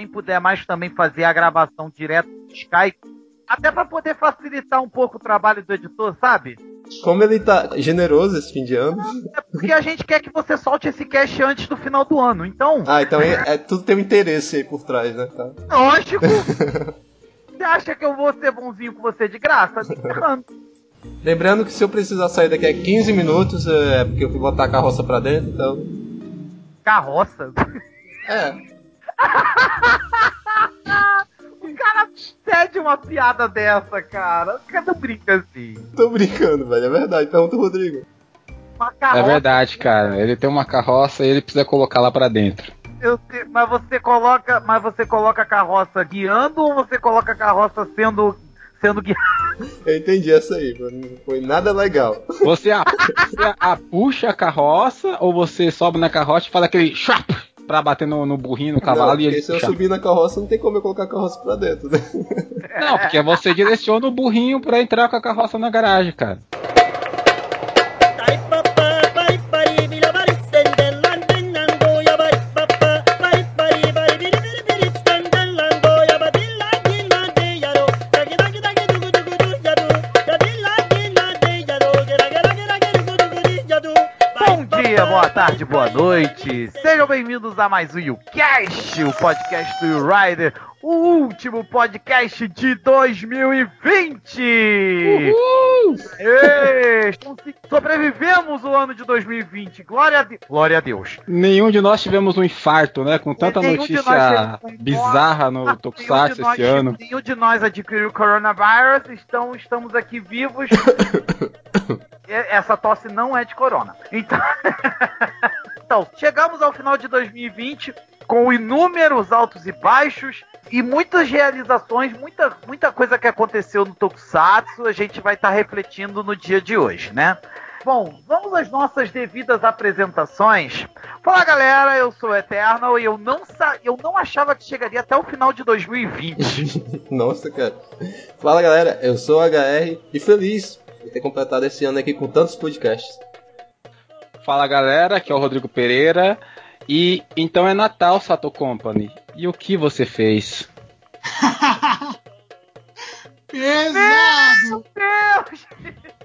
quem puder mais também fazer a gravação direto do Skype, até para poder facilitar um pouco o trabalho do editor, sabe? Como ele tá generoso esse fim de ano. É porque a gente quer que você solte esse cast antes do final do ano, então. Ah, então é, é tudo tem um interesse aí por trás, né? Tá. Lógico! você acha que eu vou ser bonzinho com você de graça? Lembrando que se eu precisar sair daqui a 15 minutos, é porque eu fui botar a carroça pra dentro, então. Carroça? É. o cara cede uma piada dessa, cara. O cara não brinca assim. Tô brincando, velho. É verdade. Pergunta o Rodrigo. É verdade, cara. Ele tem uma carroça e ele precisa colocar lá pra dentro. Sei, mas você coloca, mas você coloca a carroça guiando ou você coloca a carroça sendo sendo guiado? Eu entendi essa aí, não foi nada legal. Você, a, você a, puxa a carroça ou você sobe na carroça e faz aquele chap pra bater no, no burrinho, no cavalo não, e ele. Se eu subir na carroça, não tem como eu colocar a carroça pra dentro, né? Não, porque você direciona o burrinho pra entrar com a carroça na garagem, cara. Tarde, boa noite. Sejam bem-vindos a mais um YouCast, o podcast do Rider, o último podcast de 2020. Uhul! Ei, sobrevivemos o ano de 2020. Glória a, de... Glória a Deus. Nenhum de nós tivemos um infarto, né? Com tanta nenhum notícia bizarra no Tokusatsu esse ano. Nenhum de nós adquiriu coronavírus. Então estamos aqui vivos. Essa tosse não é de corona. Então, então chegamos ao final de 2020 com inúmeros altos e baixos e muitas realizações, muita, muita coisa que aconteceu no Tokusatsu, a gente vai estar tá refletindo no dia de hoje, né? Bom, vamos às nossas devidas apresentações. Fala galera, eu sou Eternal e eu não, eu não achava que chegaria até o final de 2020. Nossa, cara. Fala galera, eu sou HR e feliz por ter completado esse ano aqui com tantos podcasts. Fala galera, aqui é o Rodrigo Pereira e então é Natal, Sato Company. E o que você fez? Pesado! Meu Deus!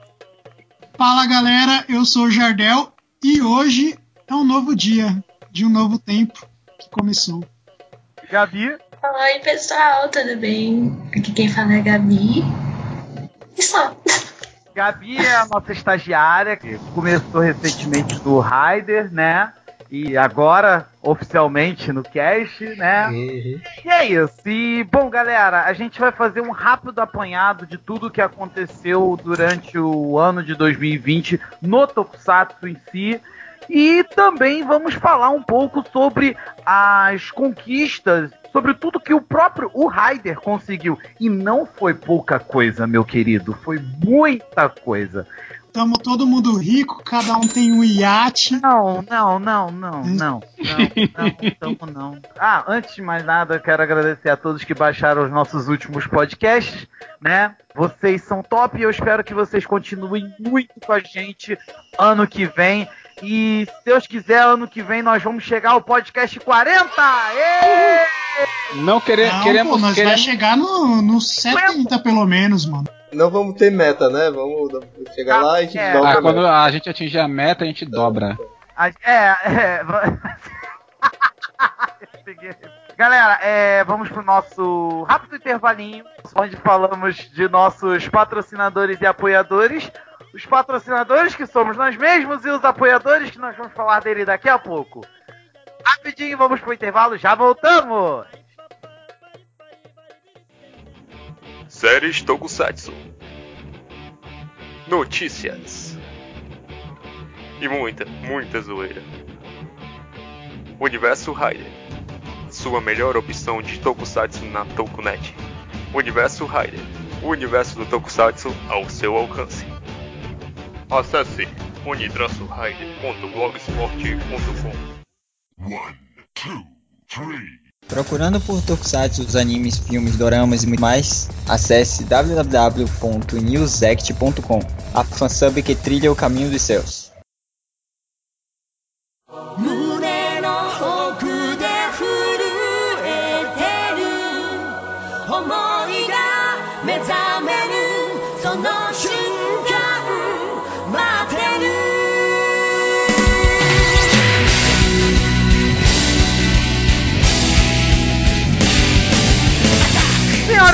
Fala galera, eu sou o Jardel e hoje é um novo dia de um novo tempo que começou. Gabi? Oi pessoal, tudo bem? Aqui quem fala é a Gabi. E só. Gabi é a nossa estagiária que começou recentemente do Rider, né? E agora, oficialmente, no cast, né? Uhum. E é isso. E, bom, galera, a gente vai fazer um rápido apanhado de tudo que aconteceu durante o ano de 2020 no Tokusatsu em si. E também vamos falar um pouco sobre as conquistas, sobre tudo que o próprio o Ryder conseguiu. E não foi pouca coisa, meu querido, foi muita coisa. Tamo todo mundo rico, cada um tem um iate. Não, não, não, não, hum? não, não, não, não. Ah, antes de mais nada, quero agradecer a todos que baixaram os nossos últimos podcasts, né? Vocês são top e eu espero que vocês continuem muito com a gente ano que vem. E se Deus quiser, ano que vem nós vamos chegar ao podcast 40! Não, querer, não queremos. Pô, nós queremos... vai chegar no, no 70 pelo menos, mano. Não vamos ter meta, né? Vamos chegar ah, lá e a gente é. dobra. Ah, quando a gente atingir a meta, a gente dobra. É, é. Galera, é, vamos pro nosso rápido intervalinho, onde falamos de nossos patrocinadores e apoiadores. Os patrocinadores que somos nós mesmos e os apoiadores que nós vamos falar dele daqui a pouco. Rapidinho, vamos pro intervalo, já voltamos! Séries Tokusatsu. Notícias. E muita, muita zoeira. Universo Rider. Sua melhor opção de Tokusatsu na Tokunet. Universo Rider. O universo do Tokusatsu ao seu alcance. Acesse unitransorider.blogsport.com 1, 2, 3 Procurando por Tokusatsu, os animes, filmes, doramas e muito mais, acesse www.newsect.com, a fansub que trilha o caminho dos céus.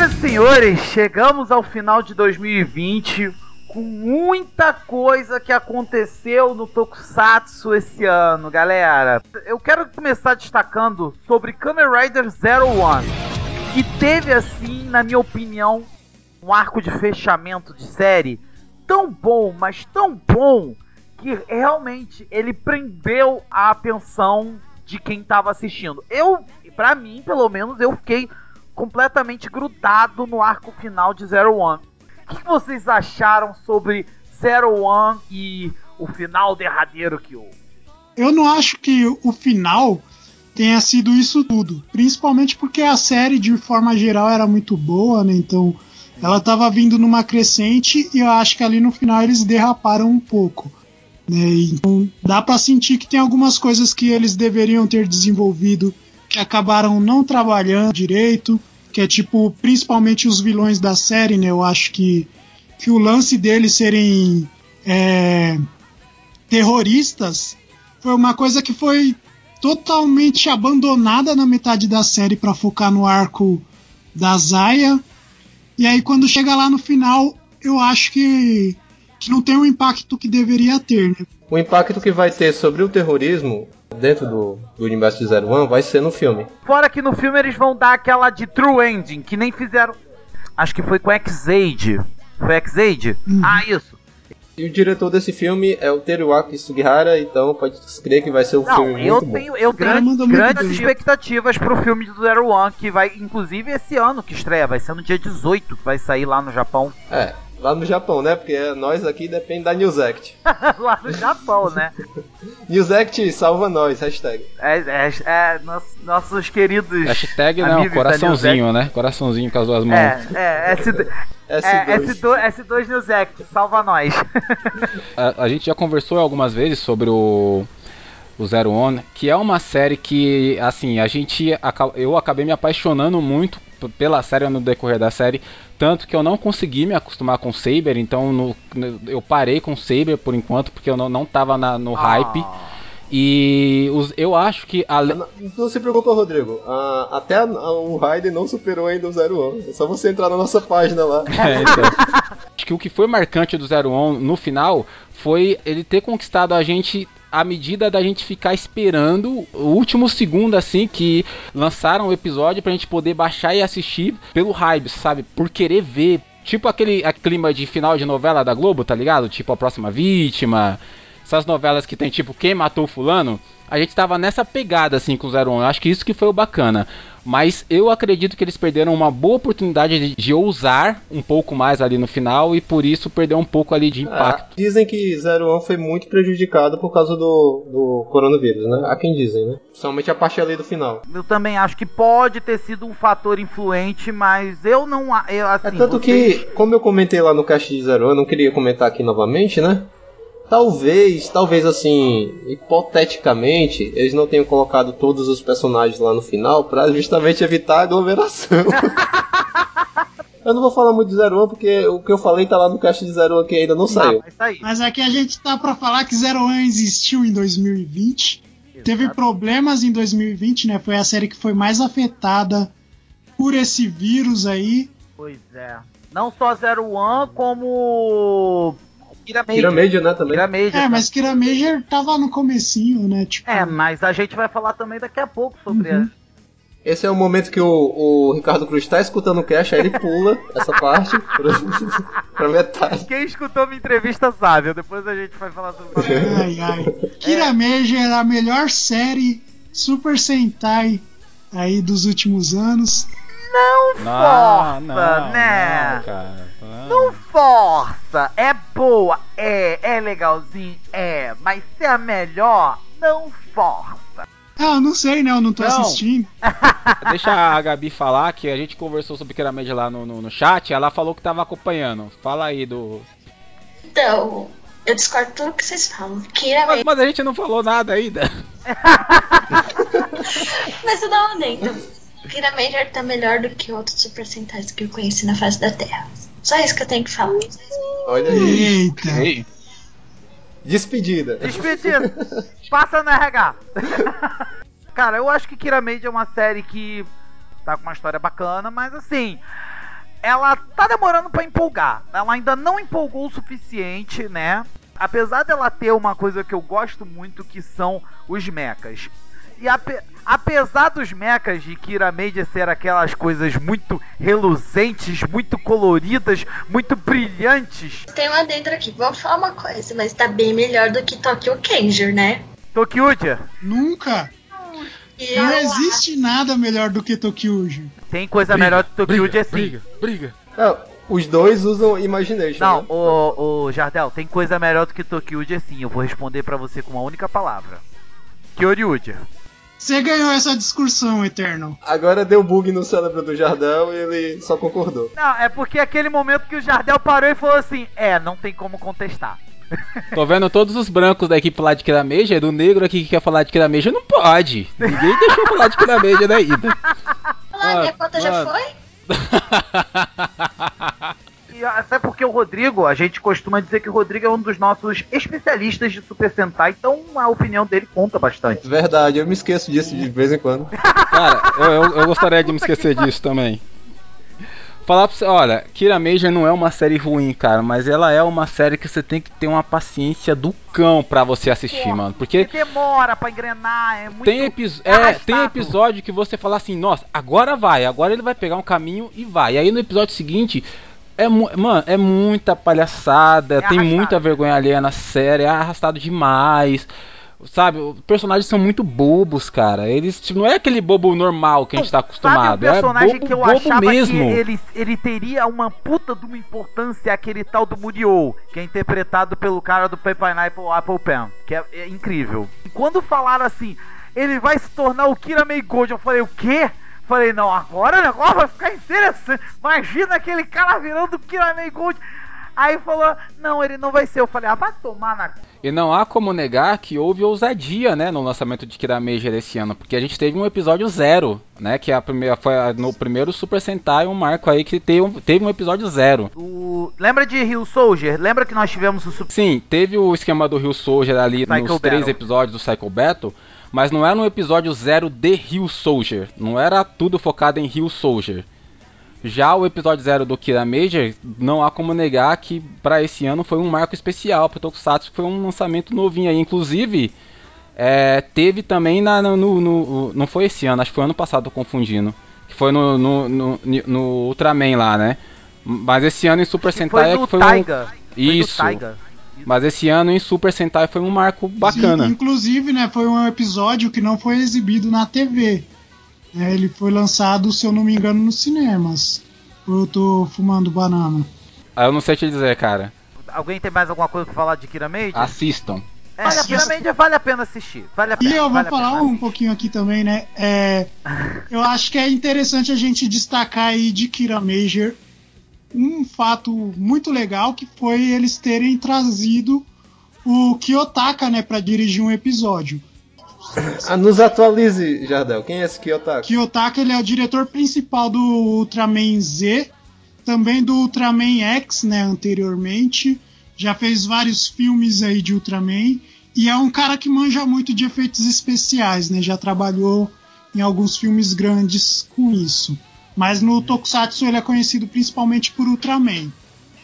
Senhoras e senhores, chegamos ao final de 2020 com muita coisa que aconteceu no Tokusatsu esse ano, galera. Eu quero começar destacando sobre Kamen Rider Zero One, que teve assim, na minha opinião, um arco de fechamento de série tão bom, mas tão bom que realmente ele prendeu a atenção de quem estava assistindo. Eu, para mim, pelo menos, eu fiquei completamente grudado no arco final de Zero One. O que vocês acharam sobre Zero One e o final derradeiro que houve? Eu não acho que o final tenha sido isso tudo, principalmente porque a série de forma geral era muito boa, né? Então ela estava vindo numa crescente e eu acho que ali no final eles derraparam um pouco. Né? Então dá para sentir que tem algumas coisas que eles deveriam ter desenvolvido que acabaram não trabalhando direito, que é tipo principalmente os vilões da série, né? Eu acho que, que o lance deles serem é, terroristas foi uma coisa que foi totalmente abandonada na metade da série para focar no arco da Zaya. E aí quando chega lá no final, eu acho que, que não tem o impacto que deveria ter. Né? O impacto que vai ter sobre o terrorismo dentro do, do universo de Zero One vai ser no filme. Fora que no filme eles vão dar aquela de True Ending, que nem fizeram. Acho que foi com X-Aid. Foi X-Aid? Uhum. Ah, isso. E o diretor desse filme é o Teruaki Sugihara, então pode crer que vai ser um Não, filme eu muito tenho, bom. Eu tenho grandes expectativas pro filme do Zero One, que vai, inclusive, esse ano que estreia, vai ser no dia 18, que vai sair lá no Japão. É, Lá no Japão, né? Porque nós aqui depende da Newsect. lá no Japão, né? Newsect salva nós, hashtag. É, é, é nossos queridos. Hashtag não, coraçãozinho, né? Coraçãozinho com as duas mãos. É, é, S, S2. É, S2, S2 Newsect, salva nós. a, a gente já conversou algumas vezes sobre o o Zero One, que é uma série que, assim, a gente eu acabei me apaixonando muito pela série no decorrer da série, tanto que eu não consegui me acostumar com Saber, então no, eu parei com Saber por enquanto, porque eu não, não tava na, no ah. hype. E os, eu acho que. A... Não, não, se preocupa, Rodrigo. Ah, até a, a, o Raiden não superou ainda o Zero One. É só você entrar na nossa página lá. É, então. acho que o que foi marcante do Zero One no final foi ele ter conquistado a gente à medida da gente ficar esperando o último segundo assim que lançaram o episódio pra gente poder baixar e assistir pelo hype, sabe? Por querer ver. Tipo aquele clima de final de novela da Globo, tá ligado? Tipo a próxima vítima. Essas novelas que tem tipo quem matou fulano. A gente tava nessa pegada assim com o 01. Eu acho que isso que foi o bacana. Mas eu acredito que eles perderam uma boa oportunidade de, de ousar um pouco mais ali no final e por isso perdeu um pouco ali de é, impacto. É, dizem que Zero One foi muito prejudicado por causa do, do coronavírus, né? Há quem dizem, né? Somente a parte ali do final. Eu também acho que pode ter sido um fator influente, mas eu não. Eu, assim, é tanto vocês... que, como eu comentei lá no cast de Zero One, eu não queria comentar aqui novamente, né? Talvez, talvez assim, hipoteticamente, eles não tenham colocado todos os personagens lá no final para justamente evitar aglomeração. eu não vou falar muito de Zero One porque o que eu falei tá lá no cast de Zero One que ainda não saiu. Mas aqui a gente tá para falar que Zero One existiu em 2020. Exato. Teve problemas em 2020, né? Foi a série que foi mais afetada por esse vírus aí. Pois é. Não só Zero One, como Kira Major. Kira Major, né, também. Kira Major, é, tá. mas Kira Major tava no comecinho, né? Tipo... É, mas a gente vai falar também daqui a pouco sobre uhum. a... Esse é o momento que o, o Ricardo Cruz está escutando o cast, aí ele pula essa parte pra, pra metade. Quem escutou minha entrevista sabe, depois a gente vai falar sobre Ai, ai. Kira é. Major é a melhor série Super Sentai aí dos últimos anos. Não, não não, né? Não, cara. Não força! É boa, é, é legalzinho, é, mas se é a melhor, não força. Ah, não sei, né? Eu não tô não. assistindo. Deixa a Gabi falar que a gente conversou sobre Kiramed lá no, no, no chat. Ela falou que tava acompanhando. Fala aí do. Então, eu discordo tudo que vocês falam. Kira mas, mas a gente não falou nada ainda. mas eu não dentro. Kira Major tá melhor do que outros Super Sentais que eu conheci na face da Terra. Só isso que eu tenho que falar. Olha aí. Eita. Despedida. Despedida. Passa no RH. Cara, eu acho que Kira Made é uma série que tá com uma história bacana, mas assim, ela tá demorando para empolgar. Ela ainda não empolgou o suficiente, né? Apesar dela ter uma coisa que eu gosto muito, que são os mechas. E ape apesar dos mechas de Kira Major ser aquelas coisas muito reluzentes, muito coloridas, muito brilhantes. Tem uma dentro aqui, vamos falar uma coisa, mas tá bem melhor do que Tokyo Kenger, né? Tokyuja? Nunca! Eu não existe acho. nada melhor do que Tokyuja. Tem coisa briga, melhor do que Tokyuja sim. Briga, briga. Não, os dois usam Imagination. Não, né? o, o Jardel, tem coisa melhor do que Tokyuja sim. Eu vou responder para você com uma única palavra. Kyoryuja. Você ganhou essa discussão, Eterno. Agora deu bug no cérebro do Jardel e ele só concordou. Não, é porque é aquele momento que o Jardel parou e falou assim: É, não tem como contestar. Tô vendo todos os brancos da equipe lá de Kirameja, do negro aqui que quer falar de Kirameja, não pode. Ninguém deixou falar de Kirameja da ida. Ah, minha conta já foi? e até porque o Rodrigo, a gente costuma dizer que o Rodrigo é um dos nossos especialistas de Super Sentai, então a opinião dele conta bastante. Verdade, eu me esqueço disso de vez em quando. Cara, eu, eu, eu gostaria de me esquecer disso também. Falar pra você, olha, Kira Major não é uma série ruim, cara, mas ela é uma série que você tem que ter uma paciência do cão pra você assistir, Pô, mano. Porque. demora pra engrenar, é muito. Tem, epi é, tem episódio que você fala assim, nossa, agora vai, agora ele vai pegar um caminho e vai. E aí no episódio seguinte. É, mano, é muita palhaçada, é tem muita vergonha alheia na série, é arrastado demais. Sabe, os personagens são muito bobos, cara. Eles tipo, não é aquele bobo normal que a gente tá acostumado. Sabe um personagem é bobo, que eu achava mesmo. que ele, ele teria uma puta de uma importância, aquele tal do Mudio, que é interpretado pelo cara do Pineapple Apple Pen, que é, é, incrível. E quando falaram assim, ele vai se tornar o Kira Gold, eu falei, o quê? Falei, não, agora o negócio vai ficar interessante. Imagina aquele cara virando o Kira Gold. Aí falou, não, ele não vai ser. Eu falei, ah, vai tomar na. E não há como negar que houve ousadia, né, no lançamento de Kira Major esse ano, porque a gente teve um episódio zero, né, que é a primeira, foi no primeiro Super Sentai, um marco aí que teve um, teve um episódio zero. O... Lembra de Rio Soldier? Lembra que nós tivemos o Super... Sim, teve o esquema do Rio Soldier ali Cycle nos Battle. três episódios do Cycle Battle, mas não era no episódio zero de Rio Soldier, não era tudo focado em Rio Soldier. Já o episódio 0 do Kira Major, não há como negar que para esse ano foi um marco especial para Tokusatsu, foi um lançamento novinho aí. Inclusive, é, teve também na, no, no, no, Não foi esse ano, acho que foi ano passado, tô confundindo. Que foi no, no, no, no Ultraman lá, né? Mas esse ano em Super Sentai foi, foi Taiga. um. Isso. Mas esse ano em Super Sentai foi um marco bacana. Sim, inclusive, né, foi um episódio que não foi exibido na TV. É, ele foi lançado, se eu não me engano, nos cinemas. Eu tô fumando banana. Ah, eu não sei te dizer, cara. Alguém tem mais alguma coisa pra falar de Kira Major? Assistam. É, vale a pena, Major vale a pena assistir. Vale a pena, e eu vou vale falar um pouquinho aqui também, né? É, eu acho que é interessante a gente destacar aí de Kira Major um fato muito legal que foi eles terem trazido o Kiyotaka, né, para dirigir um episódio. Ah, nos atualize, Jardel. Quem é esse Kiyotaka? Kiyotaka ele é o diretor principal do Ultraman Z, também do Ultraman X, né, anteriormente. Já fez vários filmes aí de Ultraman e é um cara que manja muito de efeitos especiais, né? Já trabalhou em alguns filmes grandes com isso. Mas no Tokusatsu ele é conhecido principalmente por Ultraman.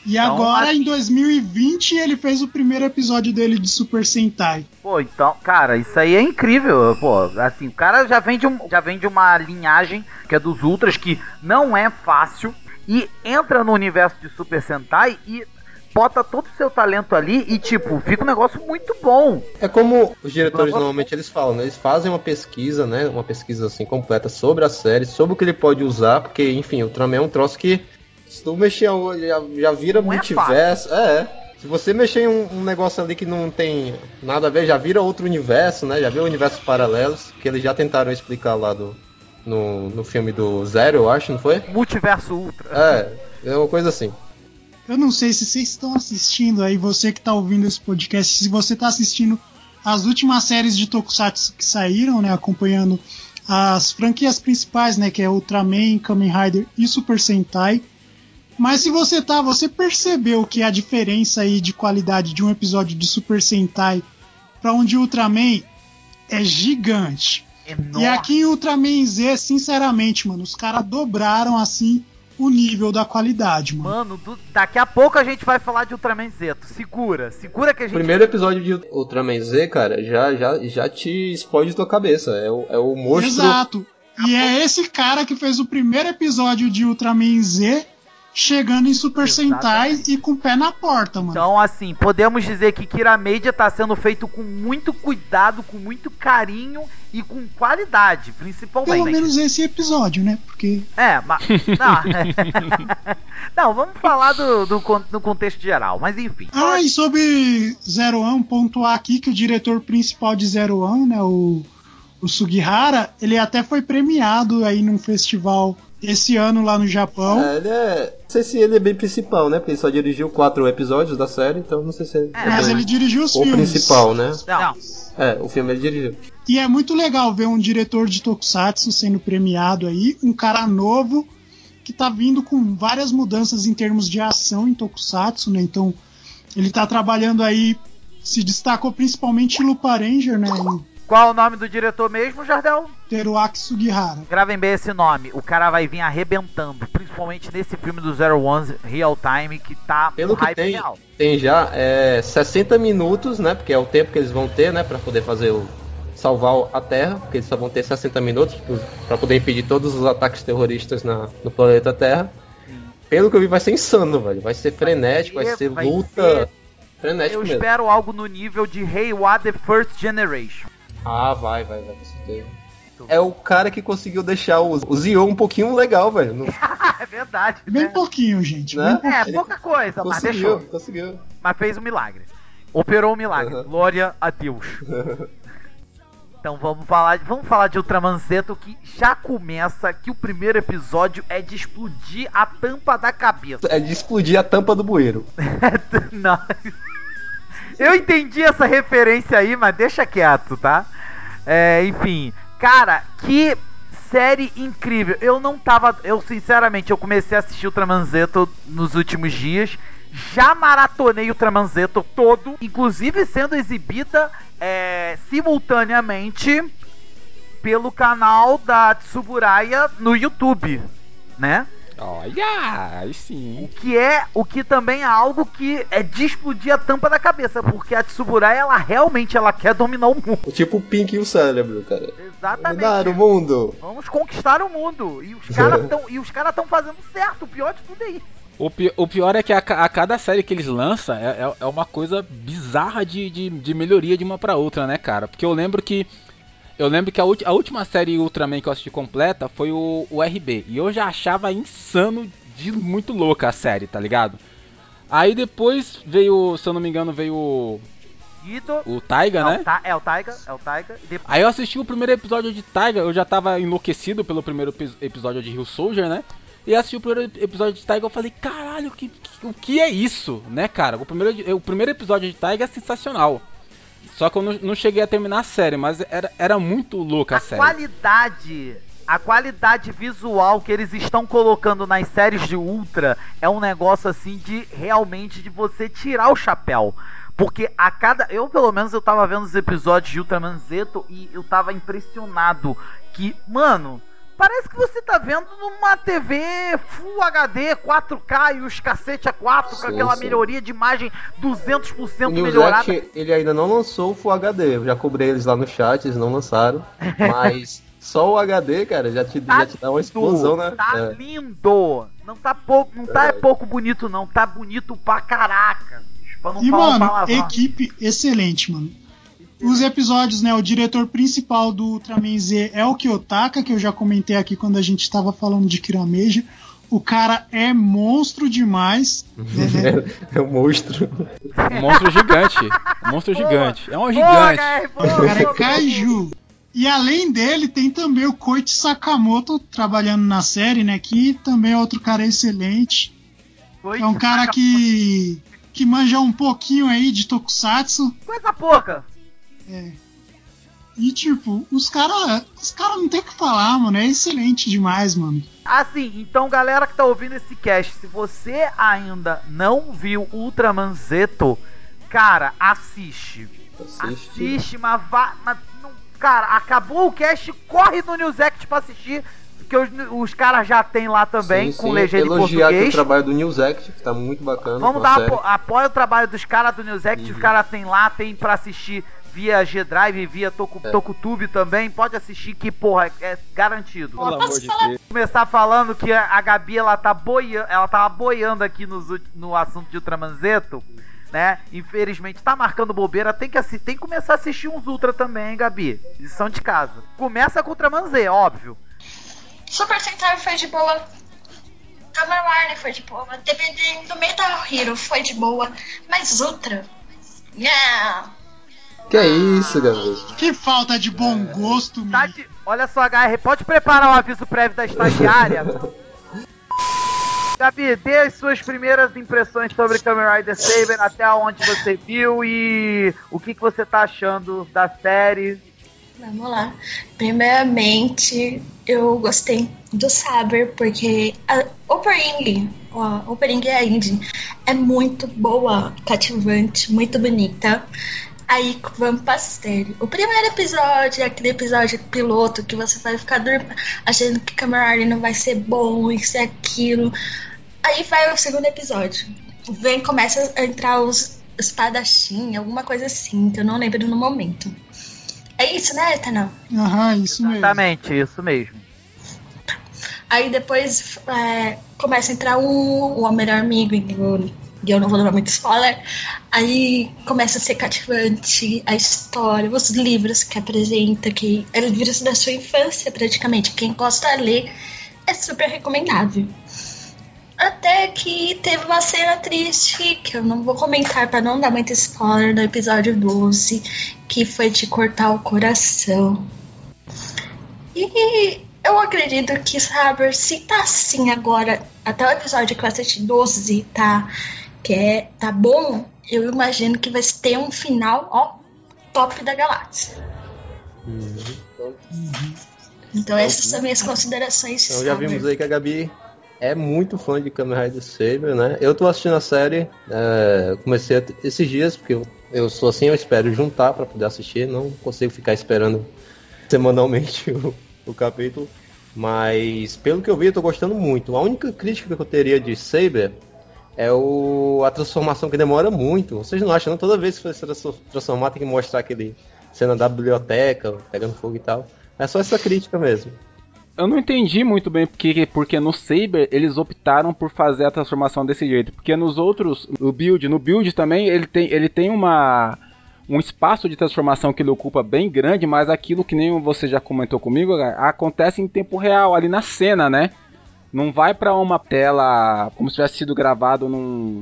E então, agora, em 2020, ele fez o primeiro episódio dele de Super Sentai. Pô, então, cara, isso aí é incrível. Pô, assim, o cara já vem de, um, já vem de uma linhagem que é dos Ultras, que não é fácil, e entra no universo de Super Sentai e bota todo o seu talento ali e, tipo, fica um negócio muito bom. É como os diretores normalmente eles falam, né? Eles fazem uma pesquisa, né? Uma pesquisa assim completa sobre a série, sobre o que ele pode usar, porque, enfim, o Ultraman é um troço que se tu mexer já, já vira não é multiverso. É, é, Se você mexer em um, um, negócio ali que não tem nada a ver, já vira outro universo, né? Já vira universos paralelos, que eles já tentaram explicar lá do, no, no filme do Zero, eu acho, não foi? Multiverso Ultra. É, é uma coisa assim. Eu não sei se vocês estão assistindo aí, você que está ouvindo esse podcast, se você está assistindo as últimas séries de Tokusatsu que saíram, né? Acompanhando as franquias principais, né? Que é Ultraman, Kamen Rider e Super Sentai. Mas se você tá, você percebeu que a diferença aí de qualidade de um episódio de Super Sentai para um de Ultraman é gigante. Enorme. E aqui em Ultraman Z, sinceramente, mano, os caras dobraram assim o nível da qualidade, mano. Mano, do- daqui a pouco a gente vai falar de Ultraman Zeto. Segura, segura que a O gente. primeiro episódio de Ultraman Z, cara, já, já, já te explode tua cabeça. É o, é o monstro. Exato. E é esse cara que fez o primeiro episódio de Ultraman Z chegando em Super Sentai e com o pé na porta, mano. Então, assim, podemos dizer que Kiramedia tá sendo feito com muito cuidado, com muito carinho e com qualidade, principalmente. Pelo menos esse episódio, né? Porque É, mas. Não, não vamos falar do, do, do contexto geral, mas enfim. Ah, e sobre Zero One, pontuar aqui que o diretor principal de Zero One, né, o, o Sugihara, ele até foi premiado aí num festival esse ano lá no Japão. É, ele é. Não sei se ele é bem principal, né? Porque ele só dirigiu quatro episódios da série, então não sei se ele É, é, mas ele dirigiu os o filmes. principal, né? Não, É, o filme ele dirigiu. E é muito legal ver um diretor de Tokusatsu sendo premiado aí, um cara novo que tá vindo com várias mudanças em termos de ação em Tokusatsu, né? Então, ele tá trabalhando aí, se destacou principalmente em Lupa Ranger, né? Em qual é o nome do diretor mesmo, Jardel? Teruaki Sugihara. Gravem bem esse nome. O cara vai vir arrebentando, principalmente nesse filme do Zero One Real Time, que tá Pelo um que hype tem, real. tem já é, 60 minutos, né? Porque é o tempo que eles vão ter, né? Pra poder fazer o. salvar a Terra, porque eles só vão ter 60 minutos pra poder impedir todos os ataques terroristas na, no planeta Terra. Pelo que eu vi, vai ser insano, velho. Vai ser frenético, vai ser- ser vai luta. ser- Frenético Eu mesmo. espero algo no nível de Heiwa The First Generation. Ah, vai, vai, vai, com certeza. É o cara que conseguiu deixar o, o Zion um pouquinho legal, velho. Não- é verdade, Bem né? pouquinho, gente. Né? bem É, pouca coisa, mas conseguiu, deixou. conseguiu. Mas fez um milagre. Operou um milagre. Uhum. Glória a Deus. Então vamos falar, vamos falar de Ultraman Zeto que já começa que o primeiro episódio é de explodir a tampa da cabeça. É de explodir a tampa do bueiro. Não. Eu entendi essa referência aí, mas deixa quieto, tá? É, enfim, cara, que série incrível. Eu não tava, eu sinceramente, eu comecei a assistir Ultraman Zeto nos últimos dias. Já maratonei o Ultraman Zeto todo, inclusive sendo exibida é, simultaneamente pelo canal da Tsuburaya no YouTube, né? Olha, aí O sim. que é, o que também é algo que é de explodir a tampa da cabeça, porque a Tsuburaya, ela realmente ela quer dominar o mundo. Tipo o Pink e o cérebro, cara. Exatamente. Dominar o mundo. Vamos conquistar o mundo. E os caras estão e os caras estão fazendo certo. O pior de tudo é isso. O, pi- o pior é que a, ca- a cada série que eles lançam é, é- é uma coisa bizarra de, de, de melhoria de uma pra outra, né, cara? Porque eu lembro que. Eu lembro que a, a última série Ultraman que eu assisti completa foi o, o RB. E eu já achava insano de muito louca a série, tá ligado? Aí depois veio, se eu não me engano, veio o, Guido. o Taiga, é, né? o Ta- é o Taiga, é o Taiga. Depois- Aí eu assisti o primeiro episódio de Taiga, eu já tava enlouquecido pelo primeiro epi- episódio de Rio Soldier, né? E assisti o primeiro episódio de Taiga, eu falei, caralho, que, que- o que é isso, né, cara? O primeiro, o primeiro episódio de Taiga é sensacional. Só que eu não, não cheguei a terminar a série, mas era, era muito louca a, a série. qualidade, a qualidade visual que eles estão colocando nas séries de Ultra é um negócio assim de realmente de você tirar o chapéu. Porque a cada. Eu, pelo menos, eu tava vendo os episódios de Ultraman Zeto e eu tava impressionado que, mano, parece que você tá vendo numa TV Full HD, 4K e os cacete a 4 com Sim, aquela sim. melhoria de imagem 200% O melhorada. Newsect, ele ainda não lançou o Full HD. Eu já cobrei eles lá no chat, eles não lançaram. Mas só o HD, cara, já te, Tá já te dá uma explosão, né? Tá É. lindo! Não tá pouco, não tá Verdade. pouco bonito, não. Tá bonito pra caraca. Pra não E, falar mano, palavrão. equipe excelente, mano. Os episódios, né? O diretor principal do Ultraman Z é o Kiyotaka, que eu já comentei aqui quando a gente tava falando de Kirameja. O cara é monstro demais. né? É um monstro. Um monstro gigante. Um monstro Boa. gigante. É um Boa, gigante. Boa, O cara é. Kaiju. E além dele, tem também o Koichi Sakamoto trabalhando na série, né? Que também é outro cara excelente. Foi É um cara que, que manja um pouquinho aí de Tokusatsu. Coisa pouca. É. E tipo, os caras os cara não tem o que falar, mano. É excelente demais, mano. Assim, então galera que tá ouvindo esse cast, se você ainda não viu Ultraman Zeto, cara, assiste. Assiste. Assiste, mas vá. mas não- cara, acabou o cast, corre no News Act pra assistir. que os, os caras já tem lá também, sim, com sim. legenda Elogiar em português. o trabalho do News Active, que tá muito bacana. Vamos dar apo apoio ao trabalho dos caras do News Active, uhum. os caras tem lá, tem pra assistir via G-Drive, via Toku, é. Tokutube também, pode assistir que, porra, é garantido. Pelo amor de Deus. Começar falando que a Gabi, ela tá boiando, ela tava boiando aqui nos, no assunto de Ultramanzeto, né? Infelizmente tá marcando bobeira, tem que, tem que começar a assistir uns Ultra também, hein, Gabi? Lição de casa. Começa com Ultramanzê, óbvio. Super Sentai foi de boa. Kamen Rider foi de boa. DVD do Metal Hero foi de boa. Mas Ultra. Yeah! Que é isso, garoto? Que falta de bom gosto, tá de... Olha só, HR, pode preparar o um aviso prévio da estagiária? Gabi, dê as suas primeiras impressões sobre Kamen Rider Saber, até onde você viu e o que, que você tá achando da série. Vamos lá. Primeiramente, eu gostei do Saber, porque a opening, a opening é indie, é muito boa, cativante, muito bonita. Aí vamos pra série. O primeiro episódio é aquele episódio piloto que você vai ficar dormindo, achando que Camarada não vai ser bom, isso e aquilo. Aí vai o segundo episódio. Vem, começa a entrar os espadachim, alguma coisa assim, que eu não lembro no momento. É isso, né, Tanão? Aham, isso mesmo. Exatamente, isso mesmo. Aí depois é, começa a entrar um, o melhor amigo, e eu não vou levar muito spoiler. Aí começa a ser cativante a história, os livros que apresenta, que é livros da sua infância praticamente. Quem gosta de ler é super recomendável. Até que teve uma cena triste, que eu não vou comentar para não dar muito spoiler, no episódio 12, que foi de cortar o coração. E eu acredito que Saber, se tá assim agora, até o episódio que eu assisti 12, tá que é tá bom, eu imagino que vai ter um final, ó, top da galáxia. Uhum. Então essas são minhas considerações. Então já vimos aí que a Gabi é muito fã de Kamen Rider Saber, né? Eu tô assistindo a série, é, comecei esses dias, porque eu, eu sou assim, eu espero juntar para poder assistir, não consigo ficar esperando semanalmente o, o capítulo. Mas pelo que eu vi, eu tô gostando muito. A única crítica que eu teria de Saber é o, a transformação que demora muito. Vocês não acham, não? Toda vez que você transformar, tem que mostrar aquele cena da biblioteca, pegando fogo e tal. É só essa crítica mesmo. Eu não entendi muito bem porque, porque no Saber eles optaram por fazer a transformação desse jeito. Porque nos outros, no build, no build também ele tem, ele tem uma um espaço de transformação que ele ocupa bem grande, mas aquilo que nem você já comentou comigo, acontece em tempo real, ali na cena, né? Não vai para uma tela como se tivesse sido gravado num,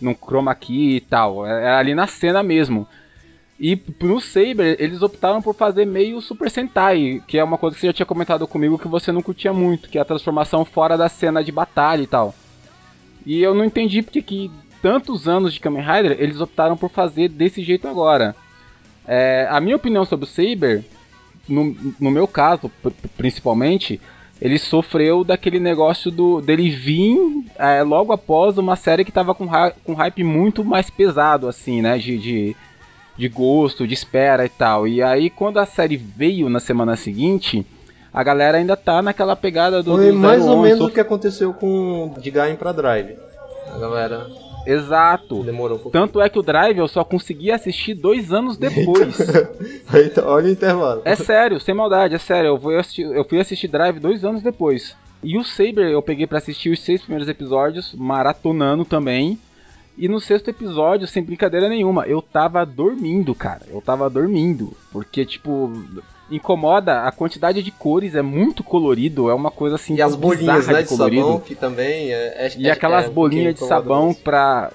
num chroma key e tal. É, é ali na cena mesmo. E no Saber, eles optaram por fazer meio Super Sentai, que é uma coisa que você já tinha comentado comigo que você não curtia muito, que é a transformação fora da cena de batalha e tal. E eu não entendi porque que tantos anos de Kamen Rider eles optaram por fazer desse jeito agora. É, a minha opinião sobre o Saber, no, no meu caso principalmente, ele sofreu daquele negócio do dele vir é, logo após uma série que tava com, com hype muito mais pesado, assim, né? De, de, de, gosto, de espera e tal. E aí, quando a série veio na semana seguinte, a galera ainda tá naquela pegada do. Foi do mais ou menos o que aconteceu com de Gaim pra Drive. A galera Exato. Demorou um pouco. Tanto é que o Drive eu só consegui assistir dois anos depois. Olha o intervalo. É sério, sem maldade, é sério. Eu fui assistir, eu fui assistir Drive dois anos depois. E o Saber eu peguei para assistir os seis primeiros episódios, maratonando também. E no sexto episódio, sem brincadeira nenhuma, eu tava dormindo, cara. Eu tava dormindo. Porque, tipo, incomoda a quantidade de cores, é muito colorido, é uma coisa assim. E as bolinhas né, de, de sabão, que também é. é e aquelas é, bolinhas de sabão mais. pra.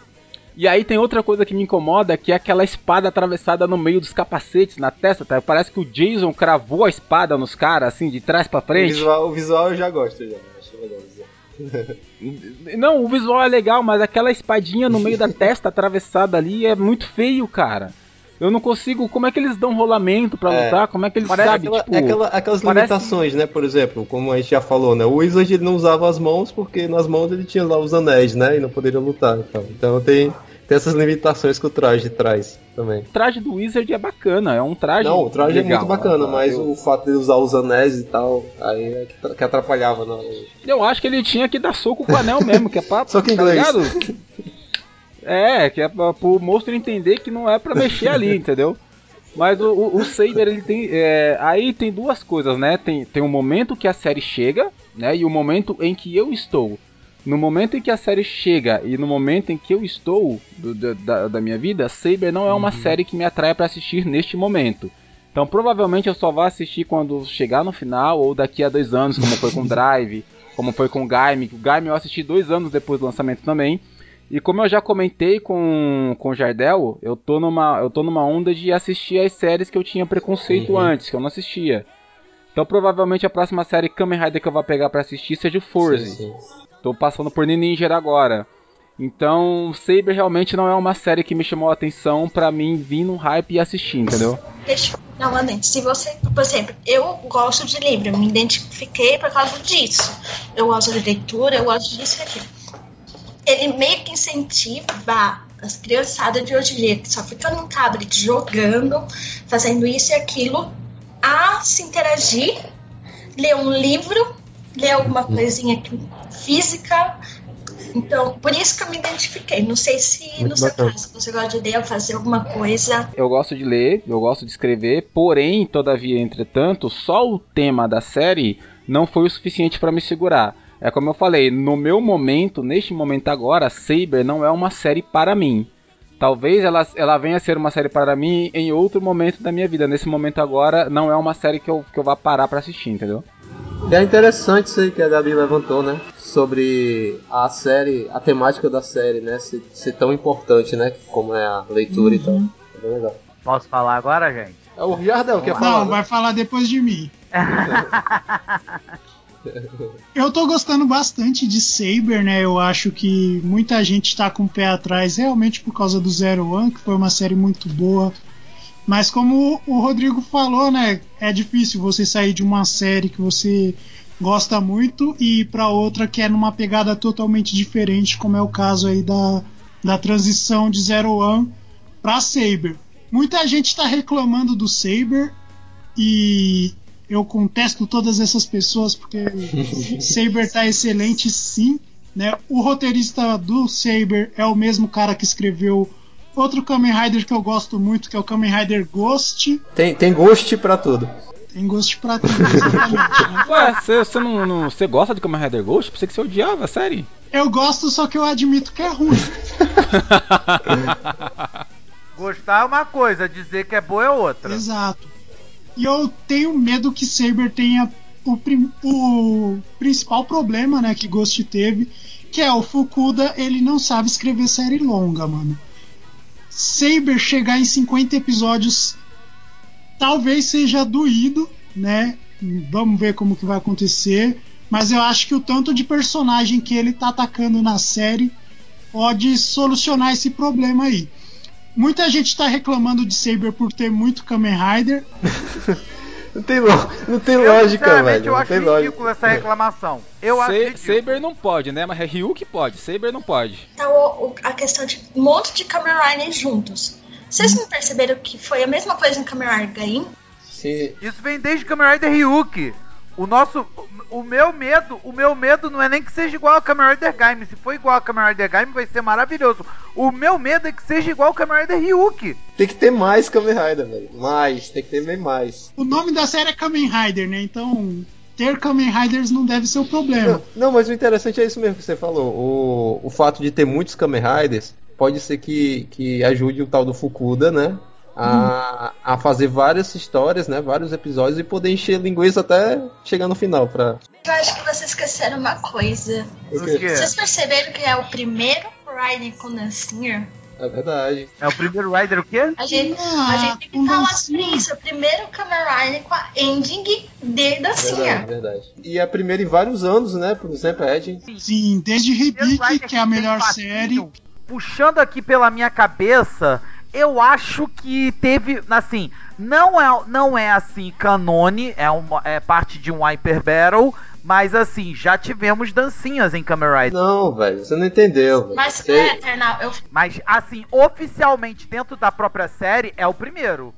E aí tem outra coisa que me incomoda, que é aquela espada atravessada no meio dos capacetes, na testa, tá? Parece que o Jason cravou a espada nos caras, assim, de trás para frente. O visual, o visual eu já gosto, já. Acho legal Não, o visual é legal, mas aquela espadinha no meio da testa atravessada ali é muito feio, cara. Eu não consigo. Como é que eles dão rolamento para é. lutar? Como é que eles sabem? Aquela, tipo, aquela, aquelas parece... limitações, né? Por exemplo, como a gente já falou, né? O Wizard ele não usava as mãos porque nas mãos ele tinha lá os anéis, né? E não poderia lutar. Então, então tem, tem essas limitações que o traje traz também. O traje do Wizard é bacana, é um traje. Não, o traje legal, é muito bacana, né? mas eu... o fato de usar os anéis e tal, aí é que atrapalhava. Não. Eu acho que ele tinha que dar soco com o anel mesmo, que é pra. Só que em inglês. Tá é, que é pra, pro monstro entender que não é pra mexer ali, entendeu? Mas o, o, o Saber, ele tem. É, aí tem duas coisas, né? Tem, tem um momento que a série chega, né? E o momento em que eu estou. No momento em que a série chega e no momento em que eu estou do, da, da, minha vida, Saber não é uma uhum. série que me atrai para assistir neste momento. Então provavelmente eu só vou assistir quando chegar no final ou daqui a dois anos, como foi com Drive, como foi com Gaime. O Gaime eu assisti dois anos depois do lançamento também. E como eu já comentei com, com o Jardel, eu tô, numa, eu tô numa onda de assistir as séries que eu tinha preconceito uhum. antes, que eu não assistia. Então provavelmente a próxima série Kamen Rider que eu vou pegar para assistir seja o. Sim, sim. Tô passando por Ninja agora. Então, Saber realmente não é uma série que me chamou a atenção para mim vir num hype e assistir, entendeu? Deixa novamente, se você, por exemplo, eu gosto de livro, eu me identifiquei por causa disso. Eu gosto de leitura, eu gosto disso e aquilo. Ele meio que incentiva as criançadas de hoje em dia, que só ficam no tablet jogando, fazendo isso e aquilo, a se interagir, ler um livro, ler alguma coisinha física. Então, por isso que eu me identifiquei. Não sei se Muito no seu bacana. caso você gosta de ler ou fazer alguma coisa. Eu gosto de ler, eu gosto de escrever, porém, todavia, entretanto, só o tema da série não foi o suficiente para me segurar. É como eu falei, no meu momento, neste momento agora, Saber não é uma série para mim. Talvez ela, ela venha a ser uma série para mim em outro momento da minha vida. Nesse momento agora, não é uma série que eu, que eu vá parar para assistir, entendeu? É interessante isso aí que a Gabi levantou, né? Sobre a série, a temática da série, né? Ser, ser tão importante, né? Como é a leitura uhum. e tal. Uhum. É bem legal. Posso falar agora, gente? É o Jardel que falar. Não, vai falar depois de mim. Eu tô gostando bastante de Saber, né? Eu acho que muita gente tá com o pé atrás realmente por causa do Zero One, que foi uma série muito boa. Mas como o Rodrigo falou, né, é difícil você sair de uma série que você gosta muito e ir para outra que é numa pegada totalmente diferente, como é o caso aí da, da transição de Zero One para Saber. Muita gente está reclamando do Saber e eu contesto todas essas pessoas porque Saber tá excelente sim, né? O roteirista do Saber é o mesmo cara que escreveu Outro Kamen Rider que eu gosto muito, que é o Kamen Rider Ghost. Tem, tem Ghost pra tudo. Tem Ghost pra tudo, exatamente. né? Ué, você não, não, gosta de Kamen Rider Ghost? Pensei que você odiava a série. Eu gosto, só que eu admito que é ruim. Gostar é uma coisa, dizer que é boa é outra. Exato. E eu tenho medo que Saber tenha o, o principal problema né, que Ghost teve, que é o Fukuda, ele não sabe escrever série longa, mano. Saber chegar em 50 episódios talvez seja doído, né? Vamos ver como que vai acontecer. Mas eu acho que o tanto de personagem que ele tá atacando na série pode solucionar esse problema aí. Muita gente tá reclamando de Saber por ter muito Kamen Rider. Não tem, não tem eu, lógica, velho. Eu não acho ridículo essa reclamação. Eu Sa acho Saber não pode, né? Mas é Ryu que pode. Saber não pode. Então, a questão de um monte de Kamen Rider juntos. Vocês não perceberam que foi a mesma coisa em Kamen Rider Gaim? Sim. Isso vem desde Kamen Rider Ryuki. O nosso. O meu medo, o meu medo não é nem que seja igual ao Kamen Rider Gaime. Se for igual ao Kamen Rider Gaime, vai ser maravilhoso. O meu medo é que seja igual ao Kamen Rider Ryuki. Tem que ter mais Kamen Rider, velho. Mais, tem que ter bem mais. O nome da série é Kamen Rider, né? Então, ter Kamen Riders não deve ser o problema. Não, não, mas o interessante é isso mesmo que você falou. O, o fato de ter muitos Kamen Riders pode ser que, que ajude o tal do Fukuda, né? A, a fazer várias histórias, né? Vários episódios e poder encher linguiça até chegar no final. Pra... Eu acho que vocês esqueceram uma coisa. Vocês perceberam que é o primeiro Rider com dancinha? É verdade. É o primeiro Rider o quê? A gente, ah, a gente tem que falar sobre isso. O primeiro Kamen Rider com a ending de dancinha. Verdade, verdade. E é a primeira em vários anos, né? Por exemplo, a Ed. Sim, desde Rebirth, que é a melhor série. Puxando aqui pela minha cabeça, eu acho que teve, assim, não é, não é assim canone, é, uma, é parte de um Hyper Battle, Mas assim, já tivemos dancinhas em Kamen Rider. Não, velho, você não entendeu. Véio. Mas você... é, Eternal, eu... Mas assim, oficialmente dentro da própria série é o primeiro.